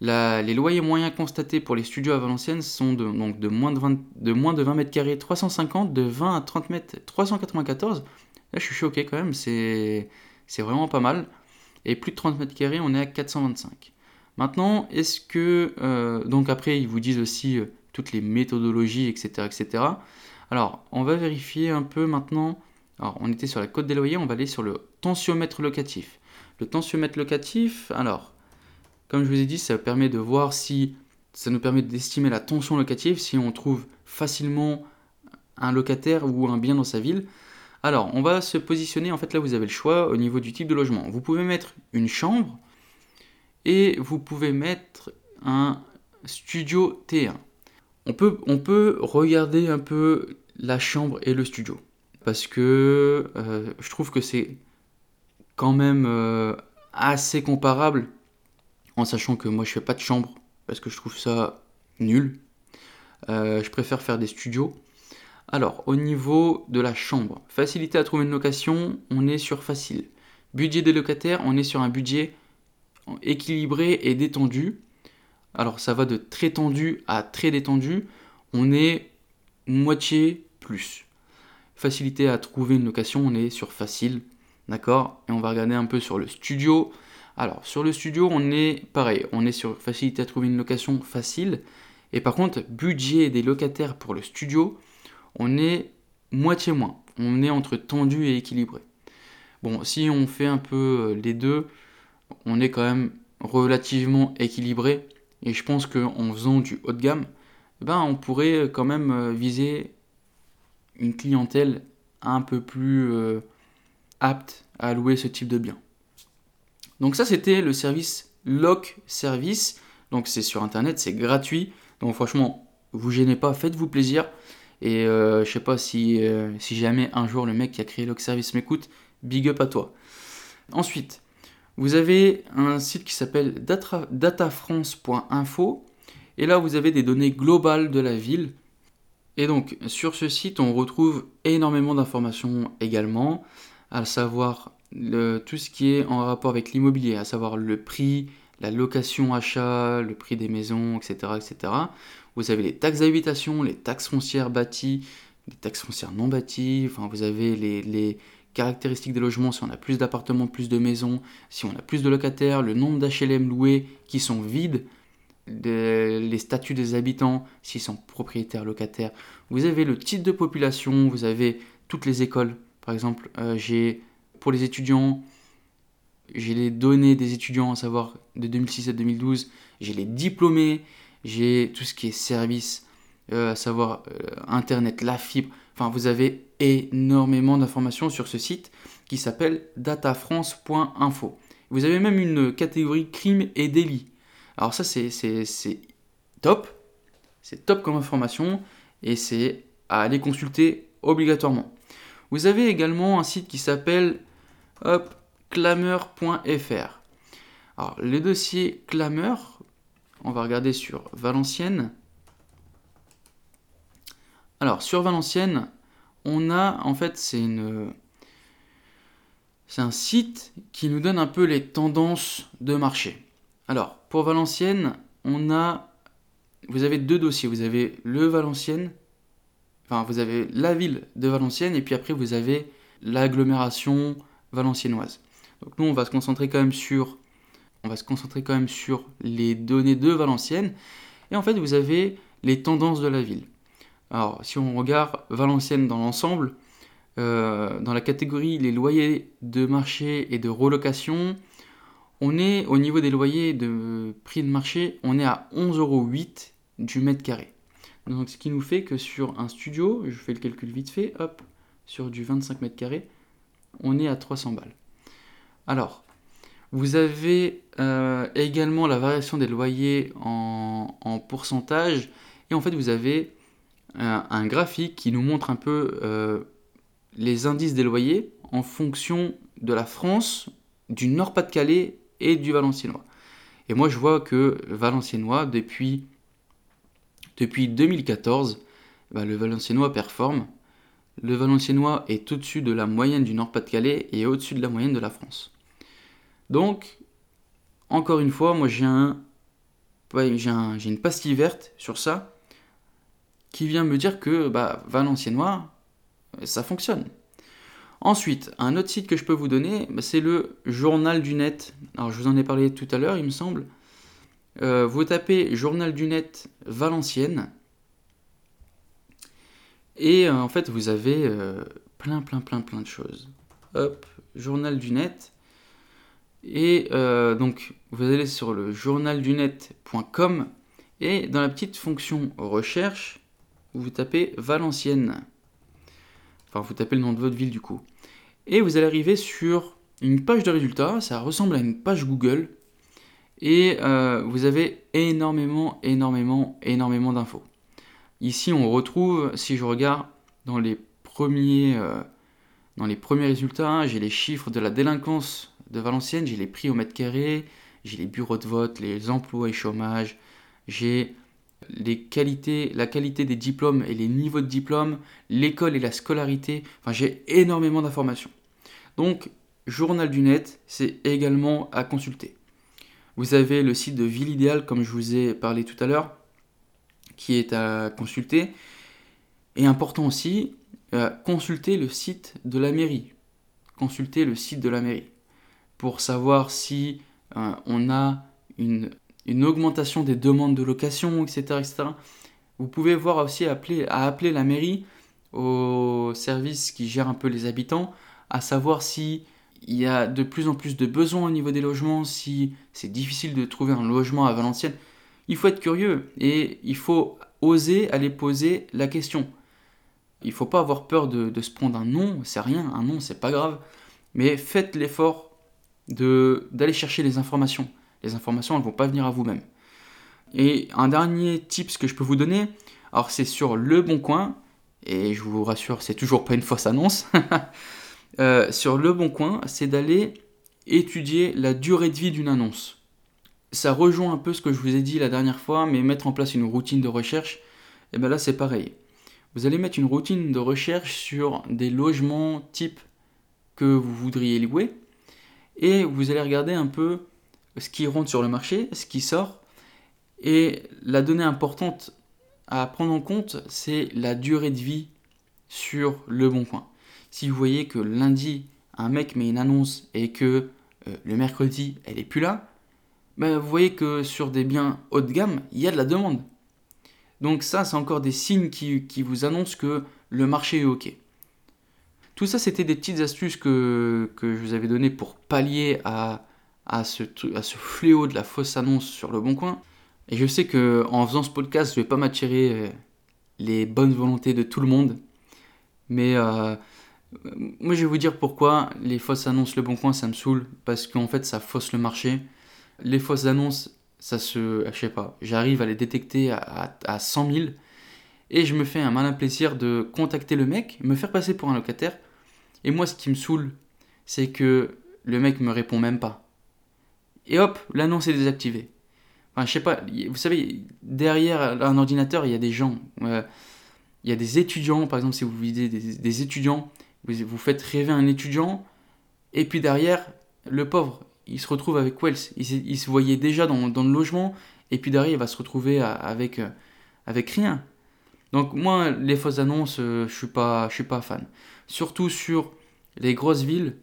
les loyers moyens constatés pour les studios à Valenciennes sont de, de, moins de, 20, de moins de 20 mètres carrés 350, de 20 à 30 mètres 394, Là, je suis choqué quand même, c'est vraiment pas mal. Et plus de 30 mètres carrés, on est à 425. Maintenant, est-ce que... Euh, donc après, ils vous disent aussi euh, toutes les méthodologies, etc., etc. Alors, on va vérifier un peu maintenant. Alors, on était sur la cote des loyers, on va aller sur le tensiomètre locatif. Le tensiomètre locatif, alors, comme je vous ai dit, ça permet de voir si... Ça nous permet d'estimer la tension locative, si on trouve facilement un locataire ou un bien dans sa ville. Alors, on va se positionner, en fait là vous avez le choix au niveau du type de logement. Vous pouvez mettre une chambre et vous pouvez mettre un studio T1. On peut, regarder un peu la chambre et le studio. Parce que euh, je trouve que c'est quand même euh, assez comparable en sachant que moi je fais pas de chambre parce que je trouve ça nul. Euh, je préfère faire des studios. Alors, au niveau de la chambre, facilité à trouver une location, on est sur facile. Budget des locataires, on est sur un budget équilibré et détendu. Alors, ça va de très tendu à très détendu. On est moitié plus. Facilité à trouver une location, on est sur facile. D'accord? Et on va regarder un peu sur le studio. Alors, sur le studio, on est pareil. On est sur facilité à trouver une location facile. Et par contre, budget des locataires pour le studio, on est moitié moins. On est entre tendu et équilibré. Bon, si on fait un peu euh, les deux, on est quand même relativement équilibré. Et je pense qu'en faisant du haut de gamme, eh ben, on pourrait quand même euh, viser une clientèle un peu plus euh, apte à louer ce type de bien. Donc ça, c'était le service Lock Service. Donc c'est sur Internet, c'est gratuit. Donc franchement, vous gênez pas, faites-vous plaisir. Et euh, je sais pas si, si jamais un jour le mec qui a créé Log Service m'écoute, big up à toi. Ensuite, vous avez un site qui s'appelle datafrance.info. Et là, vous avez des données globales de la ville. Et donc, sur ce site, on retrouve énormément d'informations également, à savoir tout ce qui est en rapport avec l'immobilier, à savoir le prix, la location achat, le prix des maisons, etc. etc. Vous avez les taxes d'habitation, les taxes foncières bâties, les taxes foncières non bâties, enfin vous avez les, caractéristiques des logements, si on a plus d'appartements, plus de maisons, si on a plus de locataires, le nombre d'HLM loués qui sont vides, les statuts des habitants, s'ils sont propriétaires, locataires. Vous avez le type de population, vous avez toutes les écoles. Par exemple, euh, j'ai pour les étudiants, j'ai les données des étudiants, à savoir de 2006 à 2012, j'ai les diplômés, j'ai tout ce qui est service, euh, à savoir euh, Internet, la fibre. Enfin, vous avez énormément d'informations sur ce site qui s'appelle datafrance.info. Vous avez même une catégorie crime et délit. Alors ça, c'est top. C'est top comme information et c'est à aller consulter obligatoirement. Vous avez également un site qui s'appelle clameur.fr. Alors, le dossier clameur, on va regarder sur Valenciennes. Alors, sur Valenciennes, on a, en fait, c'est un site qui nous donne un peu les tendances de marché. Alors, pour Valenciennes, on a... Vous avez deux dossiers. Vous avez le Valenciennes, enfin, vous avez la ville de Valenciennes, et puis après, vous avez l'agglomération valenciennoise. Donc nous, on va se concentrer quand on va se concentrer quand même sur les données de Valenciennes. Et en fait, vous avez les tendances de la ville. Alors, si on regarde Valenciennes dans l'ensemble, euh, dans la catégorie les loyers de marché et de relocation, on est au niveau des loyers de prix de marché, on est à 11,08 euros du mètre carré. Donc, ce qui nous fait que sur un studio, je fais le calcul vite fait, hop, sur du 25 mètres carrés, on est à 300 balles. Alors, vous avez euh, également la variation des loyers en, pourcentage. Et en fait, vous avez un, graphique qui nous montre un peu euh, les indices des loyers en fonction de la France, du Nord-Pas-de-Calais et du Valenciennois. Et moi, je vois que Valenciennois, depuis, depuis 2014, bah, le Valenciennois performe. Le Valenciennois est au-dessus de la moyenne du Nord-Pas-de-Calais et au-dessus de la moyenne de la France. Donc, encore une fois, moi j'ai un, j'ai une pastille verte sur ça qui vient me dire que bah, Valenciennois, ça fonctionne. Ensuite, un autre site que je peux vous donner, bah, c'est le Journal du Net. Alors, je vous en ai parlé tout à l'heure, il me semble. Euh, vous tapez Journal du Net Valenciennes. Et euh, en fait, vous avez euh, plein, plein, plein, plein de choses. Hop, Journal du Net. Et donc, vous allez sur le journaldunet.com et dans la petite fonction recherche, vous tapez Valenciennes. Enfin, vous tapez le nom de votre ville du coup. Et vous allez arriver sur une page de résultats, ça ressemble à une page Google. Et euh, vous avez énormément, énormément, énormément d'infos. Ici, on retrouve, si je regarde dans les premiers, euh, dans les premiers résultats, j'ai les chiffres de la délinquance de Valenciennes, j'ai les prix au mètre carré, j'ai les bureaux de vote, les emplois et chômage, j'ai les qualités, la qualité des diplômes et les niveaux de diplôme, l'école et la scolarité. Enfin, j'ai énormément d'informations. Donc, Journal du Net, c'est également à consulter. Vous avez le site de Ville Idéale, comme je vous ai parlé tout à l'heure, qui est à consulter. Et important aussi, euh, consulter le site de la mairie. Consulter le site de la mairie pour savoir si euh, on a une une augmentation des demandes de location, etc. etc. Vous pouvez voir aussi appeler, à appeler la mairie au service qui gère un peu les habitants, à savoir si il y a de plus en plus de besoins au niveau des logements, si c'est difficile de trouver un logement à Valenciennes. Il faut être curieux et il faut oser aller poser la question. Il ne faut pas avoir peur de, se prendre un nom, c'est rien, un nom c'est pas grave, mais faites l'effort d'aller chercher les informations. Les informations, elles ne vont pas venir à vous-même. Et un dernier tips que je peux vous donner, alors c'est sur Le Bon Coin, et je vous rassure, c'est toujours pas une fausse annonce. Euh, sur Le Bon Coin, c'est d'aller étudier la durée de vie d'une annonce. Ça rejoint un peu ce que je vous ai dit la dernière fois, mais mettre en place une routine de recherche, et eh bien là c'est pareil. Vous allez mettre une routine de recherche sur des logements type que vous voudriez louer, et vous allez regarder un peu ce qui rentre sur le marché, ce qui sort. Et la donnée importante à prendre en compte, c'est la durée de vie sur le bon coin. Si vous voyez que lundi, un mec met une annonce et que euh, le mercredi, elle est plus là, ben, vous voyez que sur des biens haut de gamme, il y a de la demande. Donc ça, c'est encore des signes qui, qui, vous annoncent que le marché est OK. Tout ça, c'était des petites astuces que, que je vous avais données pour pallier à, à ce, fléau de la fausse annonce sur le bon coin. Et je sais que en faisant ce podcast, je vais pas m'attirer euh, les bonnes volontés de tout le monde. Mais euh, moi, je vais vous dire pourquoi les fausses annonces Le Bon Coin, ça me saoule. Parce qu'en fait, ça fausse le marché. Les fausses annonces, ça se. Je sais pas. J'arrive à les détecter à, à, 100 000. Et je me fais un malin plaisir de contacter le mec, me faire passer pour un locataire. Et moi, ce qui me saoule, c'est que le mec me répond même pas et hop, l'annonce est désactivée. Enfin, je sais pas, vous savez, derrière un ordinateur, il y a des gens. Euh, il y a des étudiants, par exemple, si vous visez des, étudiants, vous, faites rêver un étudiant, et puis derrière, le pauvre, il se retrouve avec Wells. Il, se voyait déjà dans, le logement, et puis derrière, il va se retrouver avec, euh, avec rien. Donc moi, les fausses annonces, euh, je suis je suis pas fan. Surtout sur les grosses villes,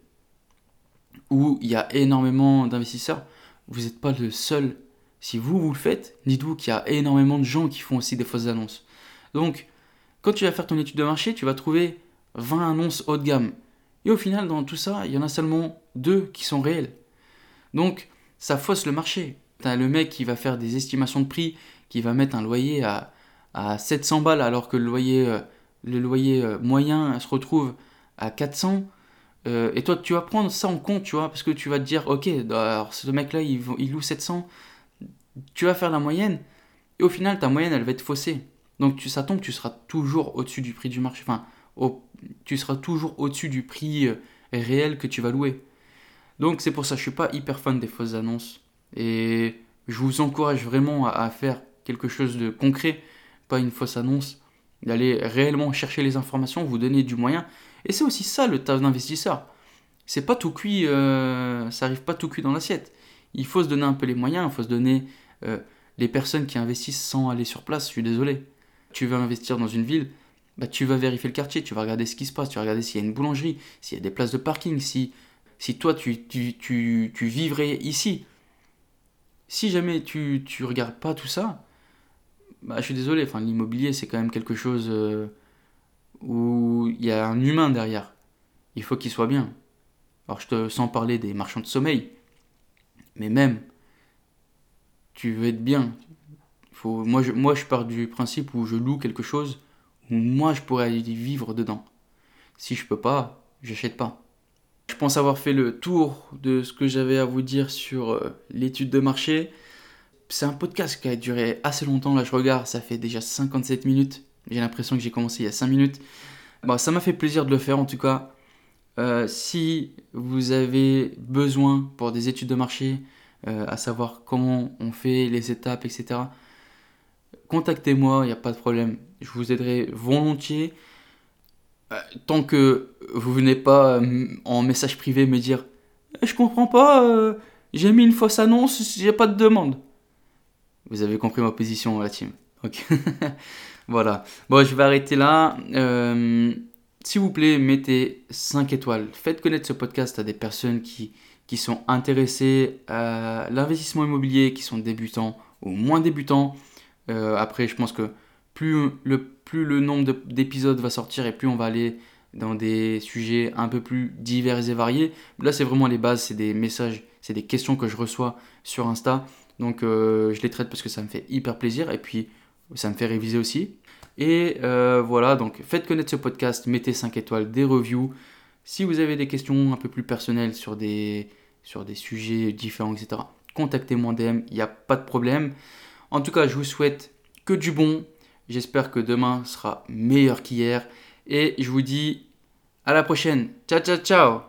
où il y a énormément d'investisseurs, vous n'êtes pas le seul. Si vous, vous le faites, dites-vous qu'il y a énormément de gens qui font aussi des fausses annonces. Donc, quand tu vas faire ton étude de marché, tu vas trouver 20 annonces haut de gamme. Et au final, dans tout ça, il y en a seulement deux qui sont réelles. Donc, ça fausse le marché. Tu as le mec qui va faire des estimations de prix, qui va mettre un loyer à, à 700 balles alors que le loyer, euh, le loyer euh, moyen se retrouve à 400. Euh, et toi, tu vas prendre ça en compte, tu vois, parce que tu vas te dire, ok, alors ce mec-là, il, loue 700, tu vas faire la moyenne, et au final, ta moyenne, elle va être faussée. Donc tu, ça tombe, tu seras toujours au-dessus du prix du marché, enfin, tu seras toujours au-dessus du prix euh, réel que tu vas louer. Donc c'est pour ça, je suis pas hyper fan des fausses annonces, et je vous encourage vraiment à faire quelque chose de concret, pas une fausse annonce, d'aller réellement chercher les informations, vous donner du moyen, et c'est aussi ça le taf d'investisseur. C'est pas tout cuit, euh, ça arrive pas tout cuit dans l'assiette. Il faut se donner un peu les moyens, il faut se donner euh, les personnes qui investissent sans aller sur place. Je suis désolé. Tu veux investir dans une ville, bah, tu vas vérifier le quartier, tu vas regarder ce qui se passe, tu vas regarder s'il y a une boulangerie, s'il y a des places de parking, si, si toi tu, tu, tu, tu vivrais ici. Si jamais tu ne regardes pas tout ça, bah, je suis désolé, enfin, l'immobilier c'est quand même quelque chose euh, où il y a un humain derrière. Il faut qu'il soit bien. Alors je te sens parler des marchands de sommeil, mais même, tu veux être bien. Faut, moi, je, moi je pars du principe où je loue quelque chose où moi je pourrais y vivre dedans. Si je peux pas, j'achète pas. Je pense avoir fait le tour de ce que j'avais à vous dire sur euh, l'étude de marché. C'est un podcast qui a duré assez longtemps, là je regarde, ça fait déjà 57 minutes. J'ai l'impression que j'ai commencé il y a 5 minutes. Bon, ça m'a fait plaisir de le faire en tout cas. Euh, si vous avez besoin pour des études de marché, euh, à savoir comment on fait les étapes, etc., contactez-moi, il n'y a pas de problème. Je vous aiderai volontiers. Euh, tant que vous venez pas en message privé me dire Je comprends pas, j'ai mis une fausse annonce, j'ai pas de demande. Vous avez compris ma position, la team. Ok. voilà. Bon, je vais arrêter là. Euh, s'il vous plaît, mettez 5 étoiles. Faites connaître ce podcast à des personnes qui, sont intéressées à l'investissement immobilier, qui sont débutants ou moins débutants. Euh, après, je pense que plus le, plus le nombre d'épisodes va sortir et plus on va aller dans des sujets un peu plus divers et variés. Là, c'est vraiment les bases, c'est des messages, c'est des questions que je reçois sur Insta. Donc, euh, je les traite parce que ça me fait hyper plaisir et puis ça me fait réviser aussi. Et euh, voilà, donc faites connaître ce podcast, mettez 5 étoiles, des reviews. Si vous avez des questions un peu plus personnelles sur des, sur des sujets différents, etc., contactez-moi en DM, il n'y a pas de problème. En tout cas, je vous souhaite que du bon. J'espère que demain sera meilleur qu'hier. Et je vous dis à la prochaine. Ciao, ciao, ciao